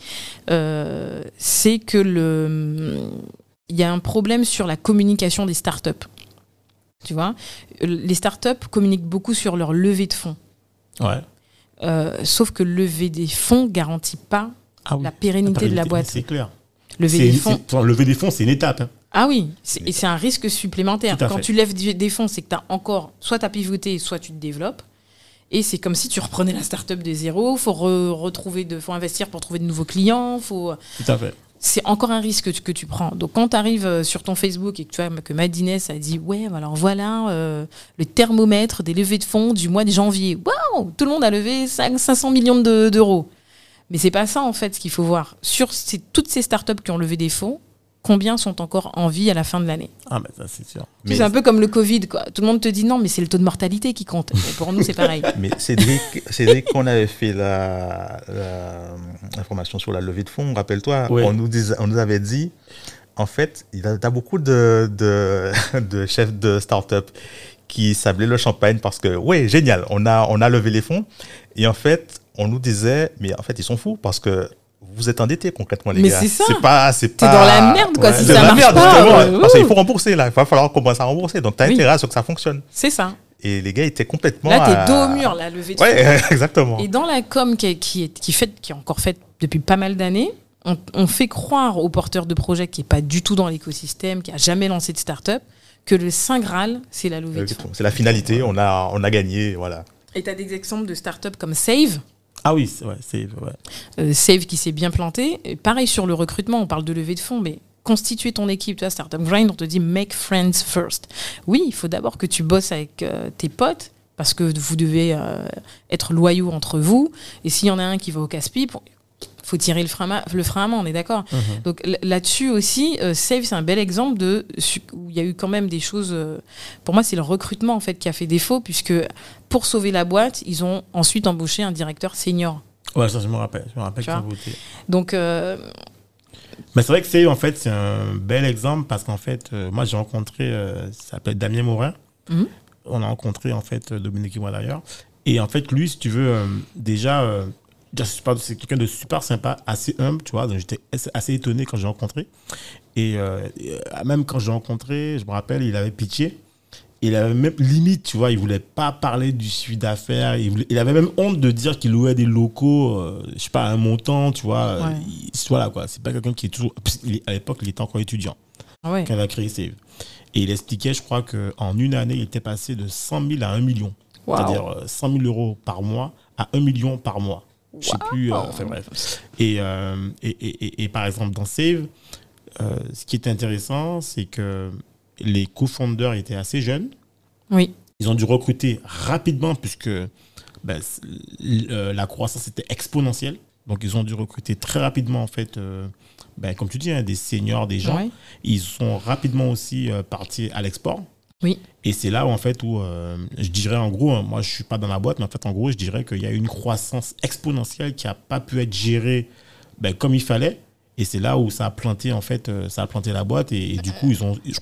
c'est que le il y a un problème sur la communication des startups. Tu vois, les startups communiquent beaucoup sur leur levée de fonds.
Ouais.
Euh, sauf que lever des fonds garantit pas
Ah oui.
la pérennité de la boîte.
C'est clair.
Lever des fonds,
lever des fonds, c'est une étape. hein.
Ah oui, et c'est un risque supplémentaire. Quand
fait.
tu lèves des fonds, c'est que tu as encore, soit tu as pivoté, soit tu te développes. Et c'est comme si tu reprenais la start-up de zéro. Il faut re- retrouver, de, faut investir pour trouver de nouveaux clients. Faut...
Tout à fait.
C'est encore un risque que tu, prends. Donc quand tu arrives sur ton Facebook et que tu vois que Madines a dit Ouais, alors voilà euh, le thermomètre des levées de fonds du mois de janvier. Waouh Tout le monde a levé 5 500 millions de- d'euros. Mais c'est pas ça en fait ce qu'il faut voir. Sur toutes ces startups qui ont levé des fonds, combien sont encore en vie à la fin de l'année
Ah, mais ça, c'est sûr.
C'est un peu comme le Covid, quoi. Tout le monde te dit non, mais c'est le taux de mortalité qui compte. Et pour nous, c'est pareil.
Mais Cédric, Cédric, qu'on avait fait la, la, la formation sur la levée de fonds, rappelle-toi,
Oui.
on, nous disait- on nous avait dit, en fait, il y a, beaucoup de, de, de chefs de start-up qui sablaient le champagne parce que, ouais, génial, on a, on a levé les fonds. Et en fait, on nous disait, mais en fait, ils sont fous parce que vous êtes endettés concrètement, les
Mais
gars.
c'est ça.
C'est pas, c'est
T'es
pas.
dans la merde, quoi.
Ouais.
Si ça
de la
marche
merde,
pas, euh,
parce qu'il
ouh.
faut rembourser, là. Il va falloir commencer à rembourser. Donc, t'as
Oui.
intérêt à ce que ça fonctionne.
c'est ça.
Et les gars étaient complètement.
Là,
à-
t'es dos au mur, la levée de fonds.
Ouais, exactement.
Et dans la com qui est, qui est, qui fait, qui est encore faite depuis pas mal d'années, on, on fait croire aux porteurs de projets qui n'est pas du tout dans l'écosystème, qui a jamais lancé de start-up, que le Saint Graal, c'est la levée.
C'est la finalité, on a, on a gagné, voilà.
Et tu as des exemples de start-up comme Save,
Ah oui, c'est ouais, ouais.
euh, Save qui s'est bien planté. Pareil sur le recrutement, on parle de levée de fonds, mais constituer ton équipe, tu vois, Startup Grind, on te dit make friends first. Oui, il faut d'abord que tu bosses avec euh, tes potes parce que vous devez euh, être loyaux entre vous. Et s'il y en a un qui va au casse-pipe, faut tirer le frein, à- le frein à main, on est d'accord.
Mhm.
Donc là-dessus aussi, euh, Save, c'est un bel exemple de où il y a eu quand même des choses. euh, pour moi, c'est le recrutement en fait qui a fait défaut, puisque pour sauver la boîte, ils ont ensuite embauché un directeur senior.
Ouais, ça, je me rappelle. Je me rappelle.
Donc euh,
Mais c'est vrai que c'est en fait c'est un bel exemple parce qu'en fait moi j'ai rencontré ça s'appelle Damien Morin.
Mhm.
On a rencontré en fait Dominique et moi d'ailleurs et en fait lui si tu veux déjà, c'est quelqu'un de super sympa, assez humble, tu vois. Donc j'étais assez- étonné quand j'ai rencontré et euh, et, euh, même quand j'ai rencontré, je me rappelle, il avait pitié. Il avait même limite, tu vois, il voulait pas parler du chiffre d'affaires. Il, il avait même honte de dire qu'il louait des locaux, euh, je sais pas, à un montant, tu vois.
Ouais.
Il- voilà quoi. C'est pas quelqu'un qui est toujours. À l'époque, il était encore étudiant
ah ouais.
quand il a créé Save. Et il expliquait, je crois, qu'en une année, il était passé de 100 000 à 1 million. C'est-à-dire euh, 100 000 euros par mois à 1 million par mois. Je sais plus. euh, enfin bref. Et, euh, et, et, et- et par exemple, dans Save, euh, ce qui est intéressant, c'est que les co-founders étaient assez jeunes.
Oui.
Ils ont dû recruter rapidement puisque ben, la croissance était exponentielle. Donc, ils ont dû recruter très rapidement, en fait, euh, ben, comme tu dis, hein, des seniors, des gens.
Ouais.
Ils sont rapidement aussi euh, partis à l'export.
Oui.
Et c'est là où, en fait, où euh, je dirais en gros, hein, moi je suis pas dans la boîte, mais en fait, en gros, je dirais qu'il y a eu une croissance exponentielle qui a pas pu être gérée ben, comme il fallait. Et c'est là où ça a planté, en fait, euh, ça a planté la boîte. Et, et du coup, ils ont, je-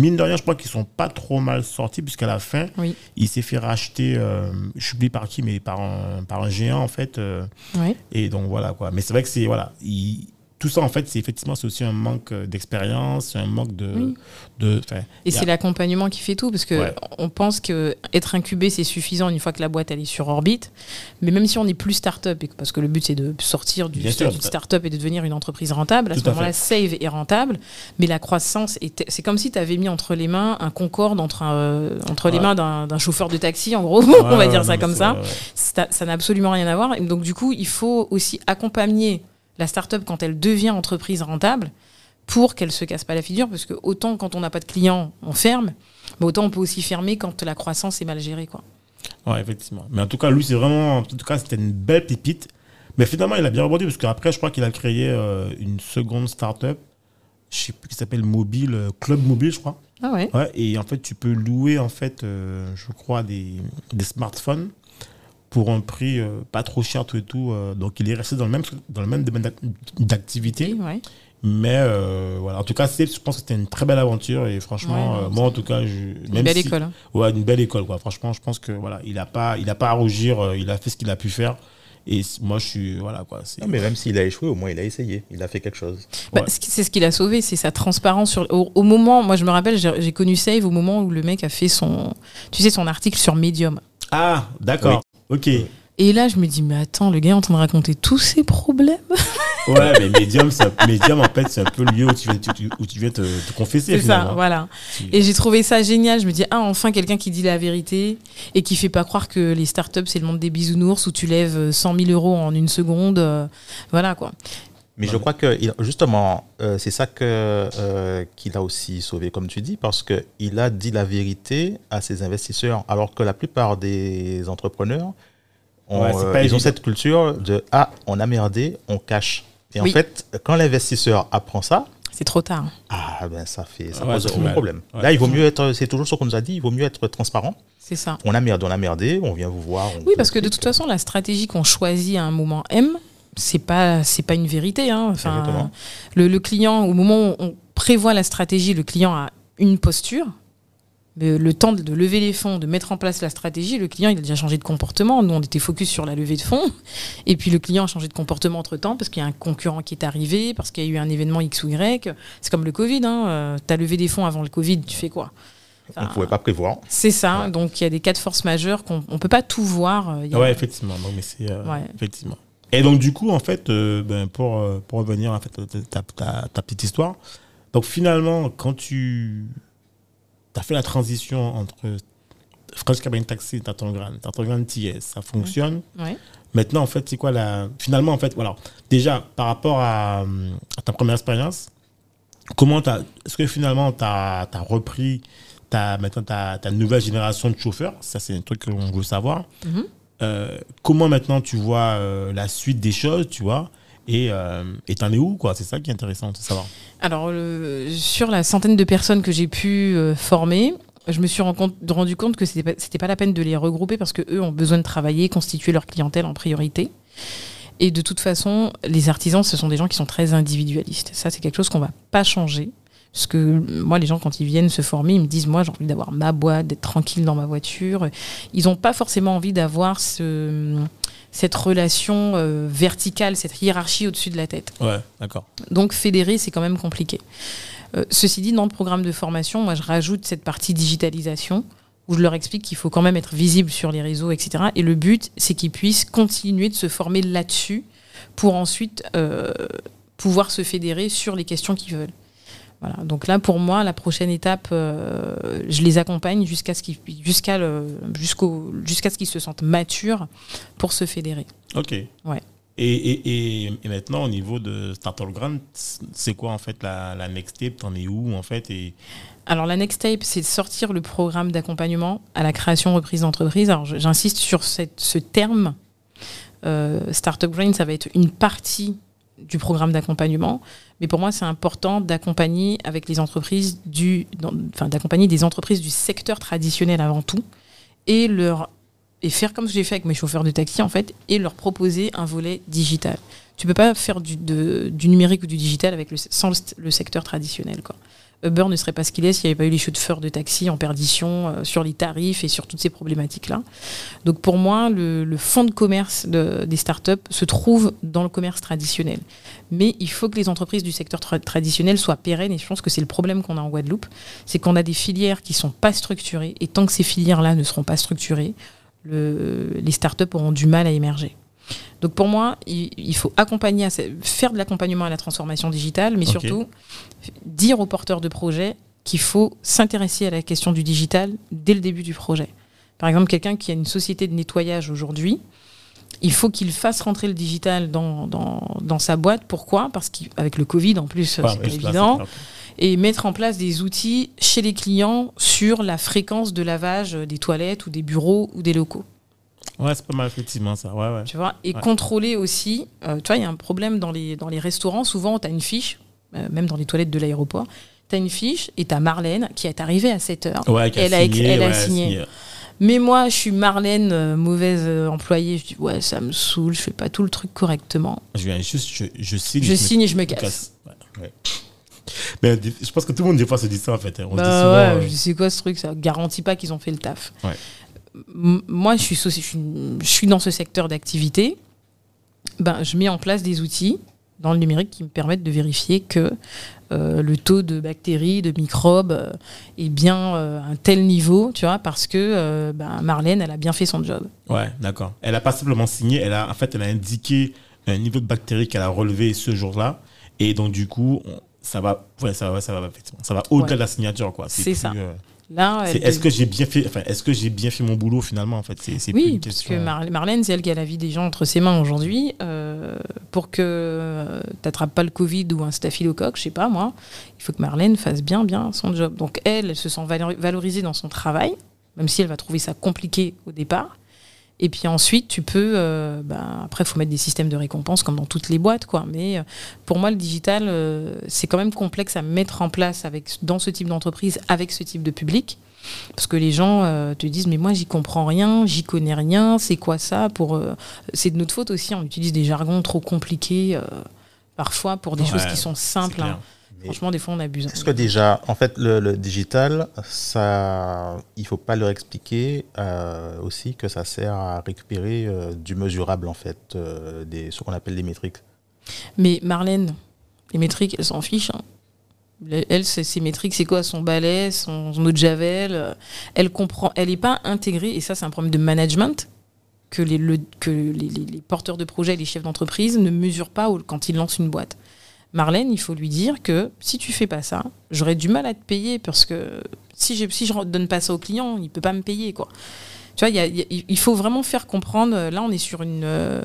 mine de rien, je crois qu'ils sont pas trop mal sortis, puisqu'à la fin,
Oui.
il s'est fait racheter, euh, je sais plus par qui, mais par un, par un géant, en fait. et donc voilà quoi. Mais c'est vrai que c'est voilà, il- tout ça en fait, c'est effectivement aussi un manque euh, d'expérience, un manque de
Oui.
de.
Et
a-
c'est l'accompagnement qui fait tout, parce que
Ouais.
on pense que être incubé c'est suffisant une fois que la boîte elle est sur orbite. Mais même si on n'est plus start-up, parce que le but c'est de sortir du statut de start-up et de devenir une entreprise rentable, à
Tout
ce moment-là, Save est rentable, mais la croissance est. C'est comme si tu avais mis entre les mains un Concorde entre, un, euh, entre les mains d'un chauffeur de taxi, en gros, on va dire ça comme ça. Ça ça n'a absolument rien à voir. Et donc, du coup, il faut aussi accompagner la start-up quand elle devient entreprise rentable pour qu'elle se casse pas la figure. Parce que autant quand on n'a pas de clients, on ferme, mais autant on peut aussi fermer quand la croissance est mal gérée. Quoi.
Ouais, effectivement. Mais en tout cas, lui, c'est vraiment, en tout cas, c'était une belle pépite. Mais finalement, il a bien rebondi parce qu'après, je crois qu'il a créé euh, une seconde start-up, je sais plus qui s'appelle Mobile, euh, Club Mobile, je crois.
Ah ouais
Ouais, et en fait, tu peux louer, en fait, euh, je crois, des, des smartphones pour un prix euh, pas trop cher tout et tout. euh, donc il est resté dans le même, dans le même domaine d'ac- d'activité.
Ouais.
Mais euh, voilà, en tout cas, je pense que c'était une très belle aventure et franchement,
Ouais,
euh, moi en tout cas, je,
Une
même
belle
si-
école. hein.
Ouais, une belle école quoi. Franchement, je pense que voilà, il a pas, il a pas à rougir, euh, il a fait ce qu'il a pu faire. Et moi, je suis voilà quoi.
Non, mais même s'il a échoué, au moins il a essayé. Il a fait quelque chose.
Bah,
Ouais.
C'est ce qu'il a sauvé, c'est sa transparence. Sur, au, au moment, moi je me rappelle, j'ai j'ai connu Save au moment où le mec a fait son, tu sais, son article sur Medium.
Ah, d'accord. Ok.
Et là, je me dis, mais attends, le gars est en train de raconter tous ses problèmes.
Ouais, mais Medium, c'est un- Medium, en fait, c'est un peu le lieu où tu viens, tu- où tu viens te, te confesser.
C'est ça, voilà.
Tu-
Et j'ai trouvé ça génial. Je me dis, ah, enfin, quelqu'un qui dit la vérité et qui fait pas croire que les startups, c'est le monde des bisounours où tu lèves euh, 100 000 euros en une seconde. euh, voilà, quoi.
Mais je crois que justement, euh, c'est ça euh, qu'il a aussi sauvé, comme tu dis, parce que il a dit la vérité à ses investisseurs, alors que la plupart des entrepreneurs, ont,
Ouais, c'est
euh, ils ont cette culture de ah, on a merdé, on cache. Et
Oui.
en fait, quand l'investisseur apprend ça,
C'est trop tard.
ah ben ça fait ça
Ouais,
pose un problème.
Ouais.
Là, il vaut mieux être, c'est toujours ce qu'on nous a dit, il vaut mieux être transparent.
C'est ça.
On a merdé, on a merdé, on vient vous voir.
Oui, parce que de toute façon, la stratégie qu'on choisit à un moment M, c'est pas c'est pas une vérité. Hein. Enfin, le, le client, au moment où on prévoit la stratégie, le client a une posture. Le, le temps de, lever les fonds, de mettre en place la stratégie, le client il a déjà changé de comportement. Nous on était focus sur la levée de fonds, et puis le client a changé de comportement entre temps parce qu'il y a un concurrent qui est arrivé, parce qu'il y a eu un événement X ou Y. C'est comme le Covid. Hein. tu as levé des fonds avant le Covid, tu fais quoi?
On ne pouvait pas prévoir.
C'est ça.
Ouais.
Donc il y a des cas de force majeure qu'on on peut pas tout voir. euh,
Ouais, effectivement. Donc, mais c'est euh,
Ouais.
effectivement. Et donc du coup, en fait, euh, ben, pour, euh, pour revenir en fait à ta, ta- ta petite histoire, donc finalement, quand tu as fait la transition entre French Cabin Taxi et Tartangran, Tartangran TS, ça fonctionne.
Ouais.
Maintenant, en fait, c'est quoi la. Finalement, en fait, voilà. Déjà, par rapport à, à ta première expérience, comment t'as. Est-ce que finalement, tu as, repris ta, maintenant ta, ta nouvelle génération de chauffeurs? Ça, c'est un truc qu'on veut savoir.
Mhm.
Euh, comment maintenant tu vois euh, la suite des choses, tu vois? Et euh, et t'en es où, quoi? C'est ça qui est intéressant de savoir.
Alors, sur la centaine de personnes que j'ai pu former, je me suis rendu compte que c'était pas, pas la peine de les regrouper parce que eux ont besoin de travailler, constituer leur clientèle en priorité. Et de toute façon, les artisans, ce sont des gens qui sont très individualistes. Ça, c'est quelque chose qu'on va pas changer. Parce que euh, moi, les gens, quand ils viennent se former, ils me disent, moi, j'ai envie d'avoir ma boîte, d'être tranquille dans ma voiture. Ils n'ont pas forcément envie d'avoir ce, cette relation euh, verticale, cette hiérarchie au-dessus de la tête.
Ouais, d'accord.
Donc fédérer, c'est quand même compliqué. Euh, ceci dit, dans le programme de formation, moi, je rajoute cette partie digitalisation où je leur explique qu'il faut quand même être visible sur les réseaux, etc. Et le but, c'est qu'ils puissent continuer de se former là-dessus pour ensuite euh, pouvoir se fédérer sur les questions qu'ils veulent. Voilà. Donc là, pour moi, la prochaine étape, euh, je les accompagne jusqu'à ce qu'ils jusqu'à jusqu'au jusqu'à ce qu'ils se sentent matures pour se fédérer.
Ok.
Ouais.
Et, et, et, et maintenant, au niveau de Startup Grant, c'est quoi en fait la, la next step? T'en es où en fait? Et...
Alors la next tape, c'est de sortir le programme d'accompagnement à la création reprise d'entreprise. Alors j'insiste sur cette- ce terme. Euh, Startup Brain, ça va être une partie du programme d'accompagnement, mais pour moi c'est important d'accompagner avec les entreprises du, enfin d'accompagner des entreprises du secteur traditionnel avant tout et leur et faire comme j'ai fait avec mes chauffeurs de taxi en fait et leur proposer un volet digital. Tu peux pas faire du numérique ou du digital avec le, sans le, le secteur traditionnel quoi. Uber ne serait pas ce qu'il est s'il n'y avait pas eu les chauffeurs de taxi en perdition euh, sur les tarifs et sur toutes ces problématiques-là. Donc pour moi, le, fonds de commerce de- des startups se trouve dans le commerce traditionnel. Mais il faut que les entreprises du secteur tra- traditionnel soient pérennes et je pense que c'est le problème qu'on a en Guadeloupe, c'est qu'on a des filières qui sont pas structurées et tant que ces filières-là ne seront pas structurées, le- les startups auront du mal à émerger. Donc pour moi, il, il faut accompagner, à faire de l'accompagnement à la transformation digitale, mais surtout dire aux porteurs de projets qu'il faut s'intéresser à la question du digital dès le début du projet. Par exemple, quelqu'un qui a une société de nettoyage aujourd'hui, il faut qu'il fasse rentrer le digital dans, dans, dans sa boîte. Pourquoi? Parce qu'avec le Covid, en plus, c'est pas
là,
évident. Et mettre en place des outils chez les clients sur la fréquence de lavage des toilettes ou des bureaux ou des locaux.
Ouais, c'est pas mal effectivement ça. Ouais, ouais.
Tu vois Et
Ouais.
contrôler aussi. euh, tu vois, il y a un problème dans les, dans les restaurants. Souvent, tu as une fiche, euh, même dans les toilettes de l'aéroport. Tu as une fiche et tu as Marlène qui est arrivée à 7 heures.
Ouais, qui
Elle a écrit- elle a signé. Mais moi, je suis Marlène, euh, mauvaise employée. Je dis, ouais, ça me saoule, je fais pas tout le truc correctement.
Je viens juste, je, je signe.
Je signe et je me casse.
Ouais. Mais je pense que tout le monde des fois se dit ça en fait. On se dit
Bah
souvent,
ouais, je dis, c'est quoi ce truc Ça? Garantit pas qu'ils ont fait le taf. Moi, je suis, soci- je, suis, je suis dans ce secteur d'activité. Ben, je mets en place des outils dans le numérique qui me permettent de vérifier que euh, le taux de bactéries, de microbes euh, est bien euh, à un tel niveau, tu vois, parce que euh, ben, Marlène, elle a bien fait son job.
Ouais, d'accord. Elle a pas simplement signé, elle a en fait elle a indiqué un niveau de bactéries qu'elle a relevé ce jour-là et donc du coup on- ça va ouais, ça va ça va effectivement. ça va au-delà
Ouais.
de la signature quoi.
C'est ça.
Euh,
Là,
est-ce que j'ai bien fait enfin est-ce que j'ai bien fait mon boulot finalement en fait? C'est c'est plus
Oui,
une
parce que Mar- Marlène, c'est elle qui a la vie des gens entre ses mains aujourd'hui. Euh, pour que tu n'attrapes pas le Covid ou un staphylocoque, je sais pas moi, il faut que Marlène fasse bien, bien son job. Donc elle, elle se sent valori- valorisée dans son travail, même si elle va trouver ça compliqué au départ. Et puis ensuite, tu peux. euh, ben, après, il faut mettre des systèmes de récompense comme dans toutes les boîtes, quoi. Mais euh, pour moi, le digital, euh, c'est quand même complexe à mettre en place avec, dans ce type d'entreprise, avec ce type de public. Parce que les gens euh, te disent, mais moi, j'y comprends rien, j'y connais rien, c'est quoi ça pour, C'est de notre faute aussi, on utilise des jargons trop compliqués, parfois, pour des
Ouais,
choses qui sont simples. hein. Franchement, des fois, on abuse.
Est-ce que déjà, en fait, le, le digital, ça, il faut pas leur expliquer euh, aussi que ça sert à récupérer euh, du mesurable, en fait, euh, des, ce qu'on appelle les métriques.
Mais Marlène, les métriques, elle s'en fiche. hein. Elle, ses métriques, c'est quoi? Son balai, son, son eau de javel. Elle comprend, elle n'est pas intégrée, et ça, c'est un problème de management, que les, le- que les, les- les porteurs de projets, les chefs d'entreprise ne mesurent pas quand ils lancent une boîte. Marlène, il faut lui dire que si tu fais pas ça, j'aurai du mal à te payer parce que si je si je donne pas ça au client, il peut pas me payer quoi. Tu vois, il y a- il faut vraiment faire comprendre. Là, on est sur une, euh,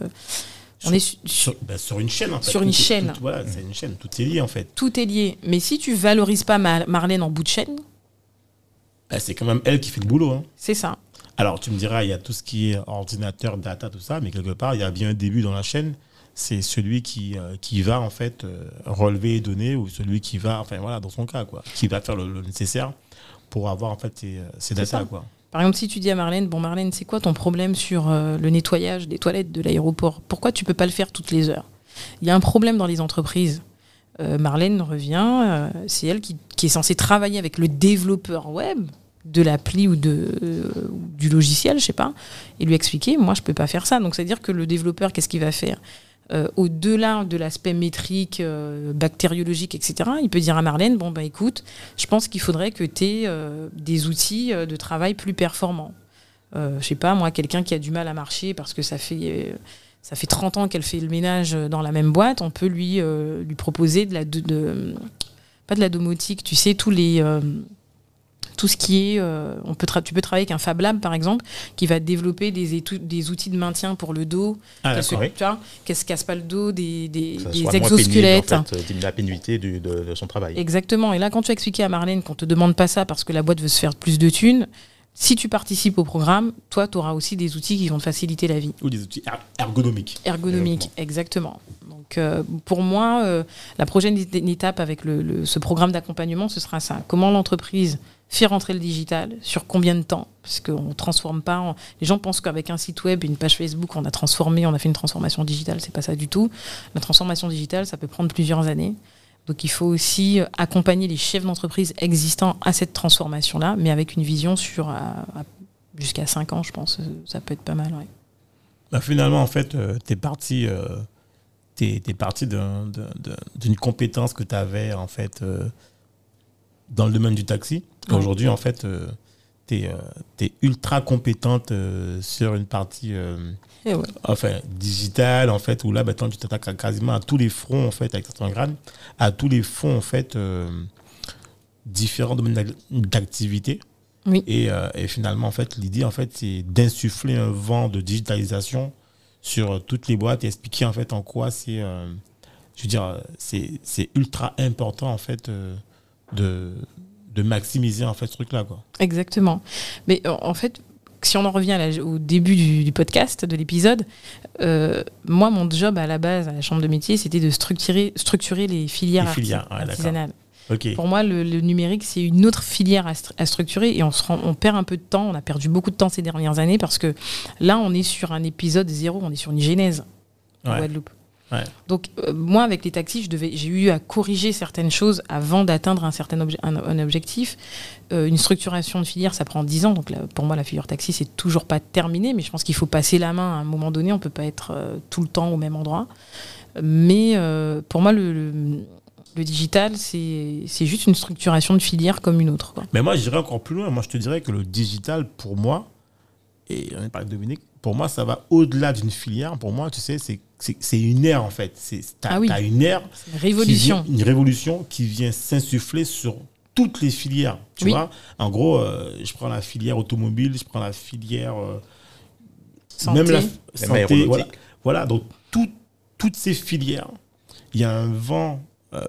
on est su-
Sur, sur une chaîne en fait.
Sur une
Tout-
chaîne.
tout- voilà, c'est une chaîne, tout est lié en fait.
tout est lié. Mais si tu valorises pas Ma- Marlène en bout de chaîne,
Ben, c'est quand même elle qui fait le boulot hein.
c'est ça.
Alors, tu me diras, il y a tout ce qui est ordinateur, data, tout ça, mais quelque part, il y a bien un début dans la chaîne. C'est celui qui, euh, qui va, en fait, euh, relever les données ou celui qui va, enfin, voilà, dans son cas, quoi, qui va faire le, le nécessaire pour avoir, en fait, ces, euh, data, quoi.
Par exemple, si tu dis à Marlène, bon Marlène, c'est quoi ton problème sur euh, le nettoyage des toilettes de l'aéroport? Pourquoi tu peux pas le faire toutes les heures? Il y a un problème dans les entreprises. Marlène revient, c'est elle qui, qui est censée travailler avec le développeur web de l'appli ou de, euh, du logiciel, je sais pas, et lui expliquer, moi je peux pas faire ça. Donc c'est à dire que le développeur, qu'est-ce qu'il va faire? Euh, Au-delà de l'aspect métrique, euh, bactériologique, etc., il peut dire à Marlène, bon bah écoute, je pense qu'il faudrait que tu aies des outils euh, de travail plus performants. Euh, je sais pas, moi, quelqu'un qui a du mal à marcher parce que ça fait, euh, ça fait 30 ans qu'elle fait le ménage dans la même boîte, on peut lui, euh, lui proposer de la. De- pas de la domotique, tu sais, tous les. Tout ce qui est, euh, on peut tu peux travailler avec un Fab Lab par exemple, qui va développer des, des outils de maintien pour le dos,
Ah,
qu'elle se, casse pas le dos, des, des, exosquelettes.
pénible, en fait, euh, la pénibilité du- de, de son travail.
Exactement. Et là, quand tu as expliqué à Marlène qu'on te demande pas ça parce que la boîte veut se faire plus de thunes, si tu participes au programme, toi, tu auras aussi des outils qui vont te faciliter la vie.
Ou des outils er- ergonomiques.
Ergonomique, exactement. Donc, euh, pour moi, euh, la prochaine étape avec le, le- ce programme d'accompagnement, ce sera ça. Comment l'entreprise fait rentrer le digital Sur combien de temps? Parce qu'on ne transforme pas. Les gens pensent qu'avec un site web une page Facebook, on a transformé, on a fait une transformation digitale. C'est pas ça du tout. La transformation digitale, ça peut prendre plusieurs années. Donc, il faut aussi euh, accompagner les chefs d'entreprise existants à cette transformation-là, mais avec une vision sur euh, jusqu'à 5 ans, je pense. Ça peut être pas mal. ouais.
Bah, finalement, en fait, tu es parti, euh, parti d'un- d'un- d'un- d'une compétence que tu avais, en fait, euh, dans le domaine du taxi.
Ouais.
Aujourd'hui, en fait, tu es, ultra compétente euh, sur une partie euh,
ouais.
enfin, digitale, en fait, où là, maintenant, tu t'attaques quasiment à tous les fronts, en fait, avec grades, à tous les fronts, en fait, euh, différents domaines d'ac- d'activité.
Oui.
Et, euh, et finalement, en fait, l'idée, en fait, c'est d'insuffler un vent de digitalisation sur euh, toutes les boîtes et expliquer, en fait, en quoi c'est, euh, je veux dire, euh, c'est, c'est ultra important, en fait, euh, de, de maximiser, en fait, ce truc-là, quoi.
Exactement. Mais en fait, si on en revient la- au début du, du podcast, de l'épisode, euh, moi, mon job à la base, à la chambre de métier, c'était de structurer, structurer les filières,
Les filières, ouais,
artisanales. Pour moi, le, le numérique, c'est une autre filière à, stru- à structurer et on, se rend, on perd un peu de temps. On a perdu beaucoup de temps ces dernières années parce que là, on est sur un épisode zéro, on est sur une genèse en
Ouais.
Guadeloupe.
Ouais.
Donc, euh, moi, avec les taxis, je devais- j'ai eu à corriger certaines choses avant d'atteindre un certain obje- un, un objectif. Euh, une structuration de filière, ça prend 10 ans. Donc, là, pour moi, la filière taxi, c'est toujours pas terminé. Mais je pense qu'il faut passer la main à un moment donné. On peut pas être euh, tout le temps au même endroit. Mais pour moi, le, le, le digital, c'est c'est juste une structuration de filière comme une autre. quoi.
Mais moi, j'irais encore plus loin. Moi, je te dirais que le digital, pour moi, et on est parlé de Dominique, pour moi, ça va au-delà d'une filière. Pour moi, tu sais, c'est- c'est une ère, en fait. C'est- T'as
Ah oui.
t'as une ère
C'est une révolution.
qui vient- une révolution qui vient s'insuffler sur toutes les filières. Tu
Oui.
vois En gros, euh, je prends la filière automobile, je prends la filière. euh,
Santé.
Même la
Même
santé. Voilà. voilà, donc tout- toutes ces filières, il y a un vent euh,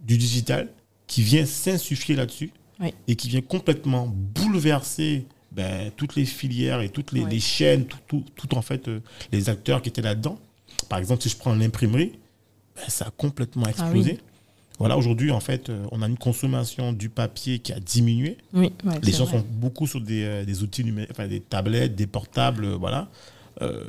du digital qui vient s'insuffler là-dessus
Oui.
et qui vient complètement bouleverser ben, toutes les filières et toutes les,
Ouais.
les chaînes, tout, tout, tout en fait, euh, les acteurs qui étaient là-dedans. Par exemple, si je prends l'imprimerie, ben, ça a complètement explosé.
Ah
Voilà, aujourd'hui, en fait, euh, on a une consommation du papier qui a diminué.
Oui, ouais,
Les gens
vrai.
sont beaucoup sur des, euh, des outils numériques, enfin des tablettes, des portables, euh, voilà. Euh,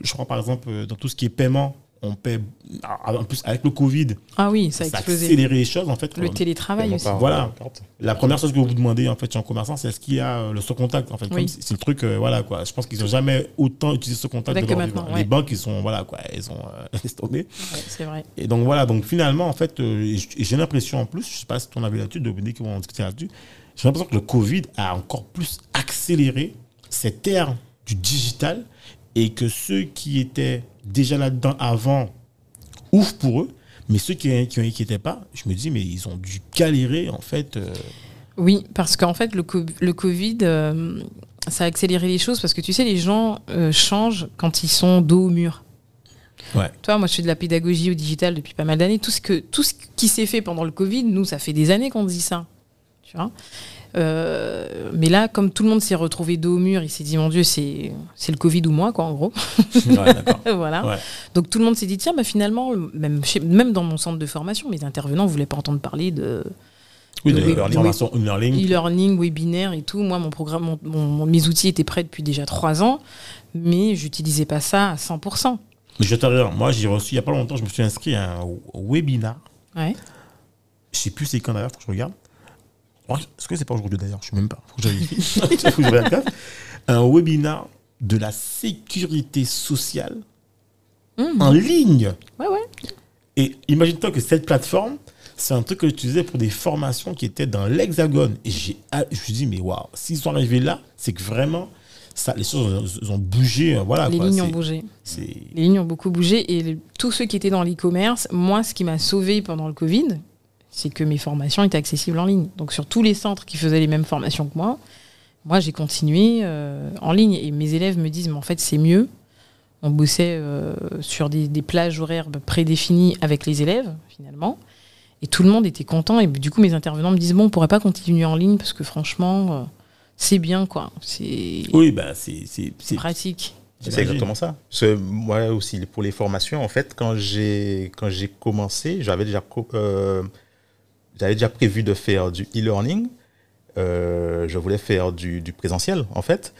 je crois par exemple dans tout ce qui est paiement, on paie. ah, En plus, avec le Covid,
Ah oui, ça a
ça a
explosé.
accéléré les choses. En fait,
Le télétravail aussi.
Voilà. la première chose que vous vous demandez en fait chez un commerçant, c'est est-ce qu'il y a euh, le sans contact. En fait,
Oui.
C'est le truc, euh, voilà quoi. Je pense qu'ils n'ont jamais autant utilisé ce contact de
que
leur
maintenant, ouais.
Les banques, ils sont voilà quoi, ils ont euh, laissé tomber.
Ouais, c'est vrai.
Et donc voilà, donc finalement, en fait, euh, j'ai l'impression en plus, je sais pas si tu en avais là-dessus, Dominique, on va en discuter là-dessus, j'ai l'impression que le Covid a encore plus accéléré cette ère du digital et que ceux qui étaient déjà là-dedans avant ouvrent pour eux, mais ceux qui n'étaient pas, je me dis, mais ils ont dû galérer en fait. euh,
Oui, parce qu'en fait, le, co- le Covid, euh, ça a accéléré les choses parce que tu sais, les gens euh, changent quand ils sont dos au mur.
Ouais.
Toi, moi, je fais de la pédagogie au digital depuis pas mal d'années. Tout ce, que, tout ce qui s'est fait pendant le Covid, nous, ça fait des années qu'on dit ça. Tu vois? Euh, mais là, comme tout le monde s'est retrouvé dos au mur, il s'est dit, mon Dieu, c'est c'est le Covid ou moi, quoi, en gros.
ouais,
voilà.
Ouais.
Donc tout le monde s'est dit, tiens, bah, finalement, même, chez- même dans mon centre de formation, mes intervenants ne voulaient pas entendre parler de
Oui,
de
e-learning.
e-learning, webinaire et tout. Moi, mon programme, mon- mon- mes outils étaient prêts depuis déjà trois ans, mais j'utilisais pas ça à 100%.
Mais je dire, moi, j'ai reçu il n'y a pas longtemps, je me suis inscrit à un webinar.
Ouais.
Je sais plus c'est quand d'ailleurs, faut que je regarde. Est-ce que c'est pas aujourd'hui d'ailleurs? Je sais même pas. Faut que. Faut. Un webinar de la sécurité sociale
Mhm.
en ligne.
Ouais, ouais.
Et imagine-toi que cette plateforme, c'est un truc que j'utilisais pour des formations qui étaient dans l'Hexagone. Et j'ai, je me suis dit, mais waouh, s'ils sont arrivés là, c'est que vraiment, ça, les choses ont, ont bougé. euh, Voilà,
Les
quoi.
lignes ont bougé. Les lignes ont beaucoup bougé et le- tous ceux qui étaient dans l'e-commerce, moi, ce qui m'a sauvé pendant le Covid, c'est que mes formations étaient accessibles en ligne. Donc sur tous les centres qui faisaient les mêmes formations que moi, moi j'ai continué euh, en ligne et mes élèves me disent mais en fait c'est mieux. On bossait euh, sur des, des plages horaires prédéfinies avec les élèves finalement et tout le monde était content et du coup mes intervenants me disent bon on pourrait pas continuer en ligne parce que franchement euh, c'est bien quoi, c'est
Oui, bah, c'est,
pratique.
C'est exactement ça. Parce que moi aussi, pour les formations, en fait, quand j'ai quand j'ai commencé, j'avais déjà euh, j'avais déjà prévu de faire du e-learning. Euh, je voulais faire du, du présentiel, en fait.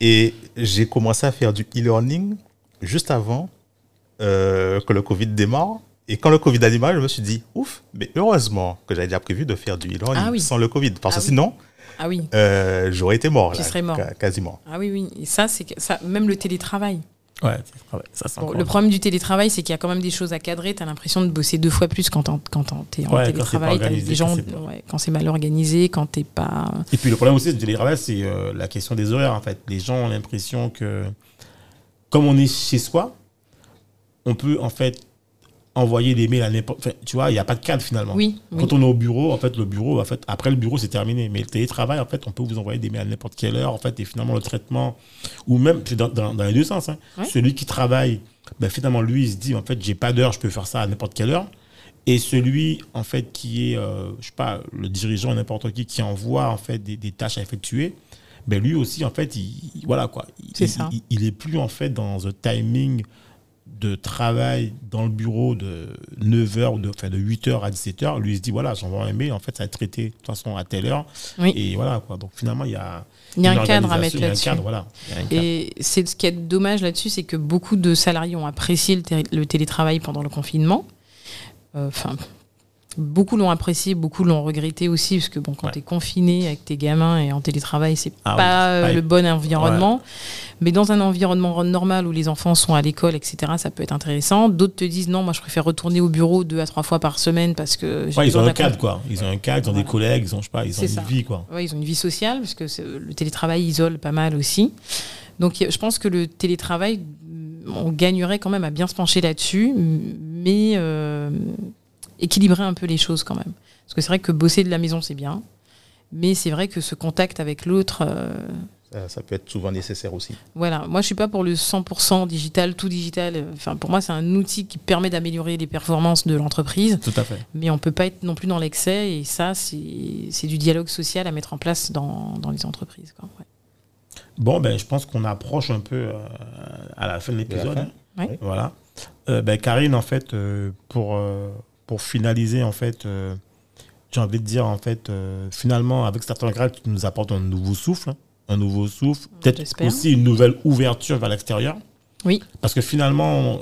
Et j'ai commencé à faire du e-learning juste avant euh, que le Covid démarre. Et quand le Covid a démarré, je me suis dit, ouf, mais heureusement que j'avais déjà prévu de faire du e-learning
Ah oui.
sans le Covid. Parce
Ah
que
oui.
sinon,
Ah oui.
euh, j'aurais été mort.
Tu
là,
serais mort.
Quasiment.
Ah oui, oui. Et ça, c'est ça, même le télétravail.
Ouais, ça,
Bon, le problème du télétravail, c'est qu'il y a quand même des choses à cadrer. Tu as l'impression de bosser deux fois plus quand quand t'es en
Ouais,
télétravail. des gens,
quand c'est
ouais, mal organisé, quand t'es pas.
Et puis le problème aussi du télétravail, c'est euh, la question des horaires. En fait, les gens ont l'impression que, comme on est chez soi, on peut en fait envoyer des mails à n'importe. enfin, tu vois, il n'y a pas de cadre finalement.
Oui, oui.
Quand on est au bureau, en fait, le bureau, en fait, après le bureau, c'est terminé. Mais le télétravail, en fait, on peut vous envoyer des mails à n'importe quelle heure, en fait, et finalement le traitement, ou même dans, dans- dans les deux sens. hein.
Ouais.
Celui qui travaille, ben, finalement, lui, il se dit, en fait, j'ai pas d'heure, je peux faire ça à n'importe quelle heure. Et celui, en fait, qui est, euh, je sais pas, le dirigeant, n'importe qui, qui envoie, en fait, des, des tâches à effectuer, ben, lui aussi, en fait, il, il- voilà, quoi. Il,
C'est
il-
ça.
Il, il est plus, en fait, dans un timing de travail dans le bureau de 9h ou de, enfin de 8h à 17h, lui il se dit voilà, j'envoie un mail, en fait ça va être traité de toute façon à telle heure.
Oui.
Et voilà quoi. Donc finalement, il y a,
Il y a
une
un cadre à mettre là-dessus.
voilà.
Et c'est ce qui est dommage là-dessus, c'est que beaucoup de salariés ont apprécié le télétravail pendant le confinement. Euh, Enfin, beaucoup l'ont apprécié, beaucoup l'ont regretté aussi, parce que bon, quand
Ouais.
tu es confiné avec tes gamins et en télétravail, c'est
Ah
pas euh, le bon environnement. Mais dans un environnement normal où les enfants sont à l'école, etc., ça peut être intéressant. D'autres te disent non, moi je préfère retourner au bureau deux à trois fois par semaine parce que
Ouais, ils ont un cadre quoi. Ils ont un cadre, ils ont
Voilà.
des collègues, ils ont, je sais pas, ils ont une
ça.
vie quoi.
Ils ont une vie sociale, parce que le télétravail isole pas mal aussi. Donc je pense que le télétravail, on gagnerait quand même à bien se pencher là-dessus, mais euh, équilibrer un peu les choses quand même. Parce que c'est vrai que bosser de la maison, c'est bien, mais c'est vrai que ce contact avec l'autre, euh,
Ça, ça peut être souvent nécessaire aussi.
voilà. Moi, je suis pas pour le 100% digital, tout digital. Enfin, pour moi, c'est un outil qui permet d'améliorer les performances de l'entreprise,
Tout à fait.
mais on peut pas être non plus dans l'excès, et ça, c'est du dialogue social à mettre en place dans, dans les entreprises. Quoi. Ouais.
Bon, ben, je pense qu'on approche un peu euh, à la fin de
De
l'épisode.
Ouais.
Voilà. Euh, ben, Karine, en fait, pour, pour finaliser, en fait, euh, j'ai envie de dire, en fait, euh, finalement, avec Starter Grad, tu nous apportes un nouveau souffle. hein. un nouveau souffle. Peut-être aussi une nouvelle ouverture vers l'extérieur.
Oui.
Parce que finalement,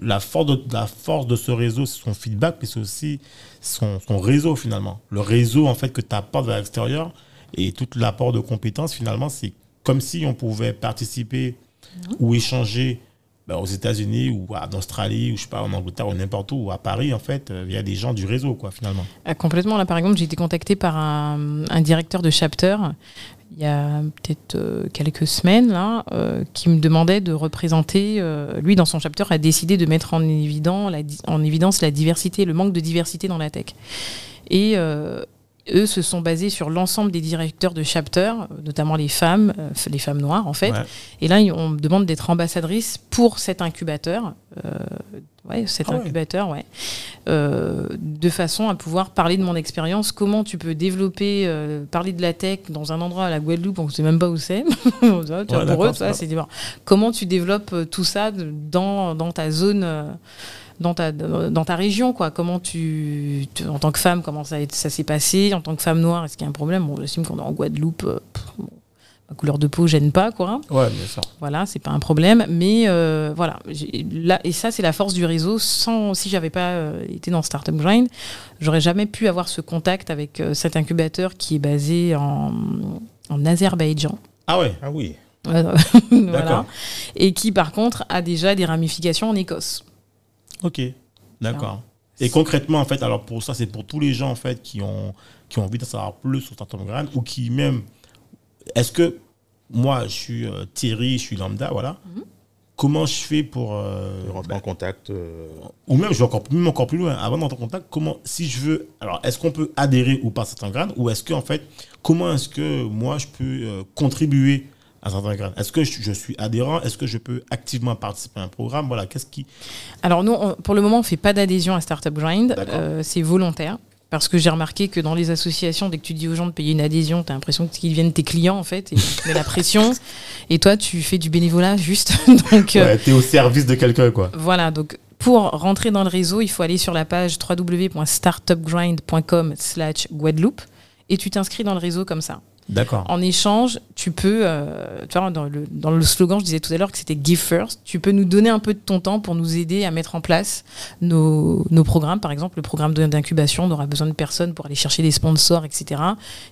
la force de, la force de ce réseau, c'est son feedback, mais c'est aussi son, son réseau, finalement. Le réseau, en fait, que tu apportes vers l'extérieur et tout l'apport de compétences, finalement, c'est comme si on pouvait participer ou échanger ben, aux États-Unis ou en Australie ou je sais pas, en Angleterre ou n'importe où, ou à Paris, en fait, euh, via des gens du réseau, quoi, finalement.
Ah, complètement. Là, par exemple, j'ai été contactée par un, directeur de chapter il y a peut-être euh, quelques semaines là, euh, qui me demandait de représenter. euh, lui, dans son chapter, a décidé de mettre en, évident la en évidence la diversité, le manque de diversité dans la tech. Et euh, eux se sont basés sur l'ensemble des directeurs de chapter, notamment les femmes, euh, les femmes noires en fait.
Ouais.
Et là, on me demande d'être ambassadrice pour cet incubateur. Euh, ouais, cet
Ah
incubateur, ouais. Euh, de façon à pouvoir parler de mon expérience, comment tu peux développer, euh, parler de la tech dans un endroit à la Guadeloupe, on ne sait même pas où c'est. Vois, pour eux, c'est comment tu développes euh, tout ça dans, dans ta zone. Dans ta, dans ta région, quoi. Comment tu, tu- en tant que femme, comment ça, ça s'est passé En tant que femme noire, est-ce qu'il y a un problème? Bon, j'assume qu'on est en Guadeloupe. euh, pff, bon, ma couleur de peau gêne pas, quoi.
Ouais, bien sûr.
Voilà, c'est pas un problème. Mais euh, voilà, là, et ça, c'est la force du réseau. Sans, si j'avais pas euh, été dans Startup Grind, j'aurais jamais pu avoir ce contact avec euh, cet incubateur qui est basé en, en Azerbaïdjan.
Ah ouais,
Ah oui.
Voilà.
D'accord.
Et qui, par contre, a déjà des ramifications en Écosse.
Ok, d'accord. Et concrètement, en fait, alors pour ça, c'est pour tous les gens en fait qui ont, qui ont envie d'en savoir plus sur Startup Grind ou qui même. Est-ce que moi, je suis euh, Thierry, je suis lambda, voilà.
Mhm.
Comment je fais pour. euh,
De rentrer
bah,
en contact. euh,
ou même, je vais encore, même encore plus loin. Avant d'entrer en contact, comment, si je veux. Alors, est-ce qu'on peut adhérer ou pas à Startup Grind ou est-ce que, en fait, comment est-ce que moi, je peux euh, contribuer à Est-ce que je, suis adhérent? Est-ce que je peux activement participer à un programme? Voilà, qu'est-ce qui.
Alors, nous, on- pour le moment, on fait pas d'adhésion à Startup Grind. Euh, c'est volontaire. Parce que j'ai remarqué que dans les associations, dès que tu dis aux gens de payer une adhésion, tu as l'impression qu'ils deviennent tes clients, en fait, et tu mets la pression. Et toi, tu fais du bénévolat juste. Donc, euh,
Ouais, t'es au service de quelqu'un, quoi.
voilà. Donc, pour rentrer dans le réseau, il faut aller sur la page www.startupgrind.com slash Guadeloupe et tu t'inscris dans le réseau comme ça.
D'accord.
En échange, tu peux, euh, tu vois, dans le, dans le slogan, je disais tout à l'heure que c'était Give First, tu peux nous donner un peu de ton temps pour nous aider à mettre en place nos, nos programmes. Par exemple, le programme d'incubation, on aura besoin de personnes pour aller chercher des sponsors, etc.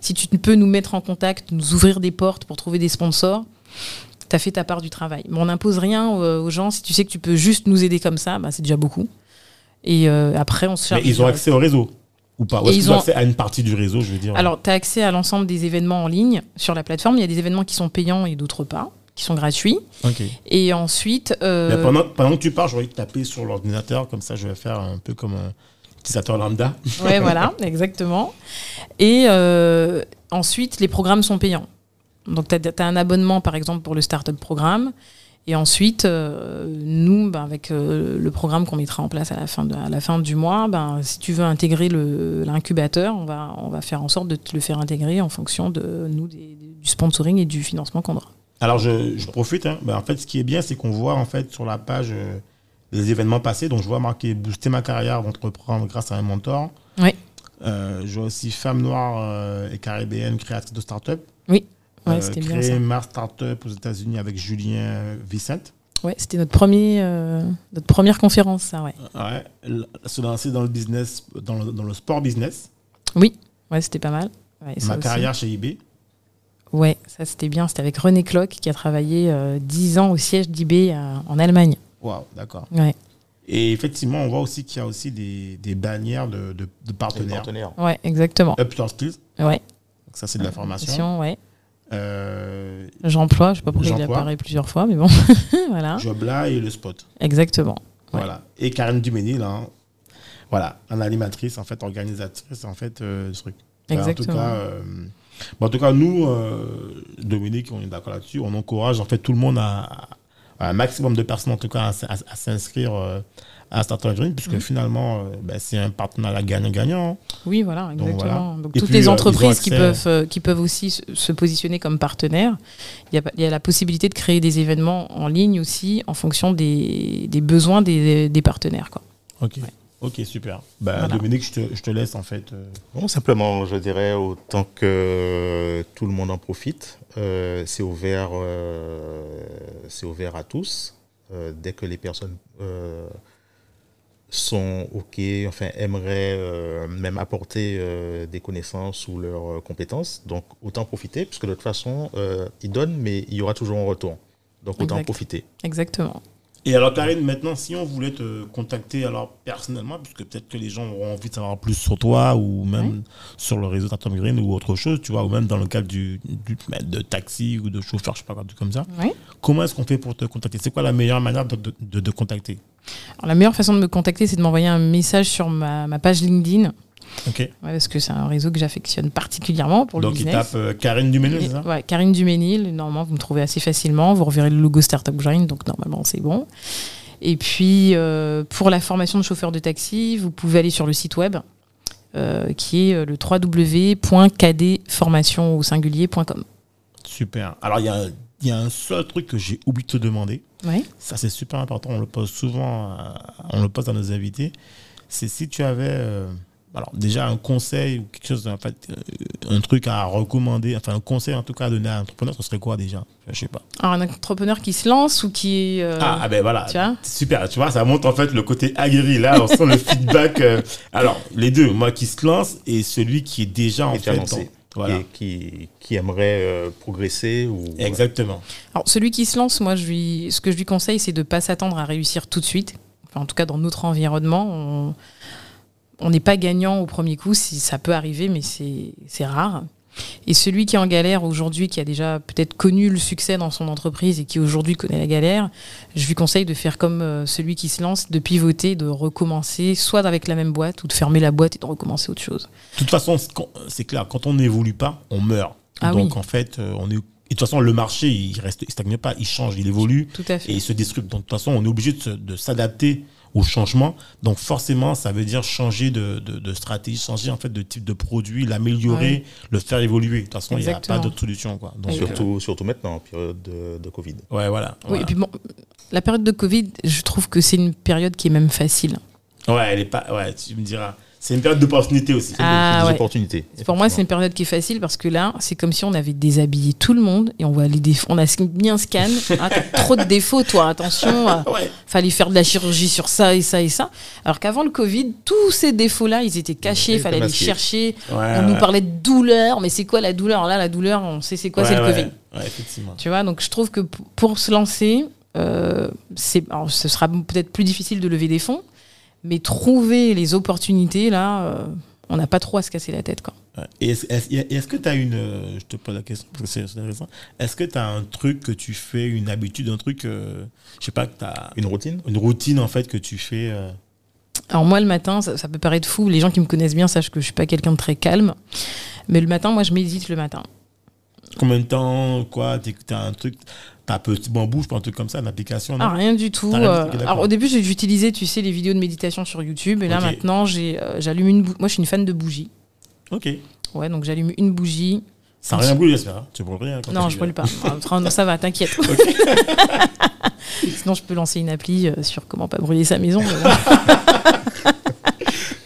Si tu peux nous mettre en contact, nous ouvrir des portes pour trouver des sponsors, tu as fait ta part du travail. Mais on n'impose rien aux gens. Si tu sais que tu peux juste nous aider comme ça, bah, c'est déjà beaucoup. Et euh, après, on se charge.
Mais ils ont accès au réseau ou pas Ou est-ce
ils
qu'ils ont accès à une partie du réseau, je veux dire
Alors, tu as accès à l'ensemble des événements en ligne sur la plateforme. Il y a des événements qui sont payants et d'autres pas, qui sont gratuits.
Ok.
Et ensuite, euh,
pendant, pendant que tu parles, je vais taper sur l'ordinateur, comme ça je vais faire un peu comme un utilisateur lambda.
ouais, voilà, exactement. Et euh, ensuite, les programmes sont payants. Donc, tu as, un abonnement, par exemple, pour le Startup Programme. Et ensuite, euh, nous, ben, avec euh, le programme qu'on mettra en place à la fin, de- à la fin du mois, ben, si tu veux intégrer l'incubateur, on va, on va faire en sorte de te le faire intégrer en fonction de nous, des- du sponsoring et du financement qu'on aura.
Alors je, je profite. hein. Ben, en fait, ce qui est bien, c'est qu'on voit en fait sur la page euh, les événements passés. Donc, je vois marqué booster ma carrière d'entreprendre grâce à un mentor.
Oui.
Euh, je vois aussi Femme Noire euh, et Caribéenne, créatrice de start-up.
Oui. Ouais,
Euh,
bien ça.
ma start-up aux États-Unis avec Julien Vicente.
Ouais, c'était notre premier, euh, notre première conférence, ça, ouais.
Ouais. Se lancer dans le business, dans le, dans le sport business.
Ouais, c'était pas mal. Ouais,
ma
aussi.
carrière chez eBay.
Ouais, ça c'était bien. C'était avec René Clock qui a travaillé euh, 10 ans au siège d'eBay euh, en Allemagne.
Waouh, d'accord.
Ouais,
Et effectivement, on voit aussi qu'il y a aussi des, des bannières de, de, de partenaires.
partenaires.
ouais, exactement.
Up Your Skills.
Ouais,
Donc ça, c'est de la formation.
Ouais.
Euh,
J'emploie, je sais pas pourquoi il apparaît plusieurs fois, mais bon, voilà,
Jobla et le spot.
exactement. Ouais.
Voilà. Et Karen Duménil, hein, voilà, en animatrice, en fait, organisatrice, en fait, euh, truc. Enfin,
Exactement.
En tout cas, euh, bon, en tout cas nous, euh, Dominique, on est d'accord là-dessus, on encourage en fait tout le monde à un maximum de personnes en tout cas à, à- à s'inscrire euh, à Startup Dream, puisque finalement, euh, ben, c'est un partenariat gagnant-gagnant.
Oui, voilà,
Donc,
exactement. Donc,
Et
toutes
puis,
les
euh,
entreprises qui, peuvent, euh, qui peuvent aussi se, positionner comme partenaires, il y, a, pas- il y a la possibilité de créer des événements en ligne aussi en fonction des, des besoins des, des partenaires. Quoi.
Ok. Ok, super. Ben,
Voilà.
Dominique, je te, je te laisse en fait. euh,
Bon, simplement, je dirais autant que tout le monde en profite. euh, c'est ouvert, euh, c'est ouvert à tous. Euh, dès que les personnes euh, sont ok, enfin aimeraient euh, même apporter euh, des connaissances ou leurs euh, compétences, donc autant profiter, puisque de toute façon, euh, ils donnent, mais il y aura toujours un retour. Donc autant en profiter.
Exactement.
Et alors, Karine, maintenant, si on voulait te contacter alors personnellement, puisque peut-être que les gens auront envie de savoir plus sur toi ou même sur le réseau Tatom Green ou autre chose, tu vois, ou même dans le cadre du, du- ben, de taxi ou de chauffeur, je sais pas quoi, comme ça, comment est-ce qu'on fait pour te contacter? C'est quoi la meilleure manière de de- de te contacter?
Alors, la meilleure façon de me contacter, c'est de m'envoyer un message sur ma, ma page LinkedIn,
Ok.
ouais, parce que c'est un réseau que j'affectionne particulièrement pour le
Donc, il
business.
tape euh, Karine Duménil,
Et-
c'est ça?
ouais, Karine Duménil, normalement, vous me trouvez assez facilement. Vous reverrez le logo Startup Grind, donc normalement, c'est bon. Et puis, euh, pour la formation de chauffeur de taxi, vous pouvez aller sur le site web euh, qui est le www.kdformation au singulier.com.
Super. Alors, il y a, y a un seul truc que j'ai oublié de te demander.
Ouais.
Ça, c'est super important. On le pose souvent, à- on le pose à nos invités. C'est si tu avais, alors déjà un conseil ou quelque chose, en fait, euh, un truc à recommander, enfin un conseil en tout cas à donner à un entrepreneur, ce serait quoi déjà? Je sais pas.
Alors, un entrepreneur qui se lance ou qui est. euh,
ah, ah, ben voilà.
tu vois?
Super, tu vois, ça montre en fait le côté aguerri. Là, on sent le feedback. euh, alors, les deux, moi qui se lance et celui qui est déjà en fait.
lancé.
dans- voilà.
Et qui, qui aimerait euh, progresser ou
Exactement.
Alors, celui qui se lance, moi, je lui, ce que je lui conseille, c'est de ne pas s'attendre à réussir tout de suite. Enfin, en tout cas, dans notre environnement, on on n'est pas gagnant au premier coup. Si ça peut arriver, mais c'est rare. Et celui qui est en galère aujourd'hui, qui a déjà peut-être connu le succès dans son entreprise et qui aujourd'hui connaît la galère, je lui conseille de faire comme euh, celui qui se lance, de pivoter, de recommencer, soit avec la même boîte ou de fermer la boîte et de recommencer autre chose.
De toute façon, c'est clair, quand on n'évolue pas, on meurt.
Ah
Donc
oui.
en fait, euh, on est. Et de toute façon, le marché, il reste, il stagne pas, il change, il évolue
Tout à fait.
et il se disrupte. Donc de toute façon, on est obligé de s'adapter au changement. Donc forcément, ça veut dire changer de, de- de stratégie, changer en fait de type de produit, l'améliorer, le faire évoluer. De toute façon, il n'y a pas d'autre solution. Quoi. Donc,
Exactement.
surtout, surtout maintenant, en période de, de Covid.
euh, ouais, voilà.
Oui,
voilà.
et puis bon, la période de Covid, je trouve que c'est une période qui est même facile.
Ouais, elle est pas. Ouais, tu me diras. C'est une période d'opportunité aussi.
Ah,
des
ouais.
opportunités.
Pour moi, c'est une période qui est facile parce que là, c'est comme si on avait déshabillé tout le monde et on voit les défauts. On a mis un scan. Ah, t'as trop de défauts, toi. Attention. euh,
Ouais.
fallait faire de la chirurgie sur ça et ça et ça. Alors qu'avant le Covid, tous ces défauts-là, ils étaient cachés. Il fallait les chercher.
Ouais,
on nous parlait de douleur. Mais c'est quoi la douleur? Là, la douleur, on sait c'est quoi, c'est le
Ouais,
Covid.
effectivement.
Tu vois, donc je trouve que pour se lancer, euh, c'est, alors, ce sera peut-être plus difficile de lever des fonds, mais trouver les opportunités, là, euh, on n'a pas trop à se casser la tête. Quoi.
Et est-ce est-ce- est-ce que tu as une. euh, Je te pose la question parce que c'est c'est intéressant. Est-ce que tu as un truc que tu fais, une habitude, un truc. euh, je sais pas, que tu as
Une routine?
une routine en fait que tu fais. euh,
Alors moi, le matin, ça, ça peut paraître fou, les gens qui me connaissent bien sachent que je suis pas quelqu'un de très calme, mais le matin, moi, je médite le matin.
Combien de temps Quoi? Tu as un truc. Un petit bambou, je pas, un truc comme ça, une application non
Ah, rien du tout.
Rien
euh, alors au début, j'ai- j'utilisais, tu sais, les vidéos de méditation sur YouTube, et là
Ok.
maintenant, euh, j'allume une. bou- Moi, je suis une fan de bougies.
Ok.
Ouais, donc j'allume une bougie.
Ça n'a rien brûlé, j'espère. hein. Tu brûles rien. quand
Non, je brûle pas. Non, ça va, t'inquiète. Sinon, je peux lancer une appli euh, sur comment pas brûler sa maison.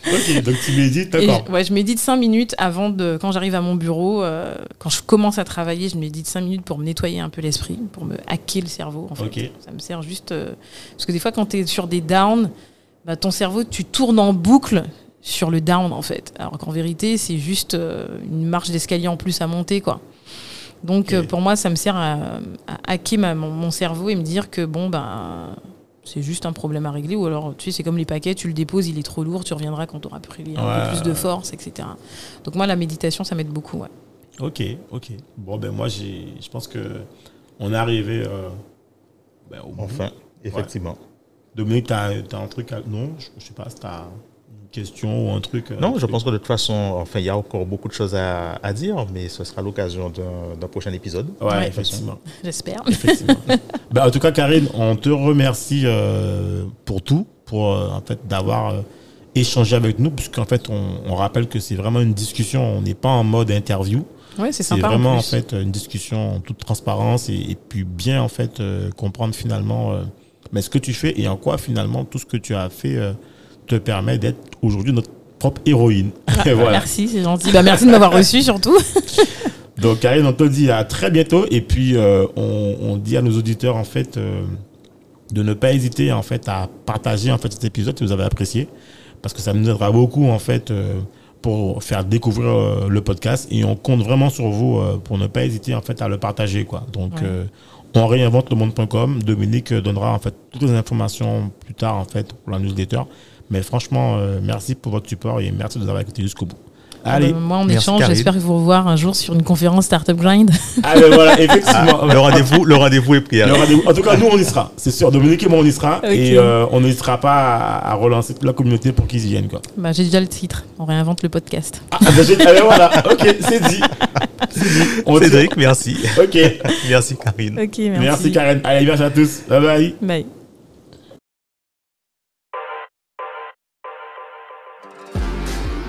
ok, donc tu médites, d'accord.
Ouais, je médite 5 minutes avant de. Quand j'arrive à mon bureau, euh, quand je commence à travailler, je médite 5 minutes pour me nettoyer un peu l'esprit, pour me hacker le cerveau. En fait. Ça me sert juste. Euh, parce que des fois, quand tu es sur des downs, bah, ton cerveau, tu tournes en boucle sur le down, en fait. Alors qu'en vérité, c'est juste une marche d'escalier en plus à monter, quoi. Donc pour moi, ça me sert à, hacker mon, cerveau et me dire que bon, ben, c'est juste un problème à régler. Ou alors, tu sais, c'est comme les paquets, tu le déposes, il est trop lourd, tu reviendras quand tu auras pris un peu plus de force, etc. Donc moi, la méditation, ça m'aide beaucoup. Ouais.
Ok, ok. Bon, ben moi, je pense que on est arrivé euh,
ben, au Enfin, effectivement.
Dominique, tu as, un truc à... Non, je, ne sais pas si tu as question ou un truc euh,
Non, je pense que de toute façon, enfin, il y a encore beaucoup de choses à, dire, mais ce sera l'occasion d'un prochain épisode.
Ouais, effectivement.
J'espère.
ben, en tout cas, Karine, on te remercie euh, pour tout, pour euh, en fait d'avoir échangé avec nous, puisqu'en fait, on, rappelle que c'est vraiment une discussion, on n'est pas en mode interview.
Ouais, c'est sympa.
C'est vraiment
en,
fait une discussion en toute transparence et, puis bien en fait comprendre finalement mais ce que tu fais et en quoi finalement tout ce que tu as fait te permet d'être aujourd'hui notre propre héroïne.
Ah, voilà. Merci, c'est gentil. Bah, merci de m'avoir reçu surtout.
Donc Karine, on te dit à très bientôt et puis euh, on, dit à nos auditeurs en fait euh, de ne pas hésiter en fait à partager en fait cet épisode si vous avez apprécié parce que ça nous aidera beaucoup en fait euh, pour faire découvrir le podcast et on compte vraiment sur vous pour ne pas hésiter en fait à le partager quoi. Donc on réinvente le monde.com. Dominique donnera en fait toutes les informations plus tard en fait pour la newsletter. Mais franchement, euh, merci pour votre support et merci de nous avoir écoutés jusqu'au bout.
Allez. Euh, moi, en échange, j'espère vous revoir un jour sur une conférence Startup Grind.
Ah, ben voilà, effectivement.
Ah, le rendez-vous, le rendez-vous est pris.
Hein. en tout cas, nous, on y sera. C'est sûr. Dominique et moi, on y sera. Et euh, on n'hésitera pas à, relancer toute la communauté pour qu'ils y viennent. Quoi.
Bah, j'ai déjà le titre. On réinvente le podcast.
Ah, bah, allez, voilà. Ok, c'est dit.
Cédric, merci.
Ok.
merci, Karine.
Ok, merci.
Merci, Karine. Allez, merci à tous. Bye bye.
Bye.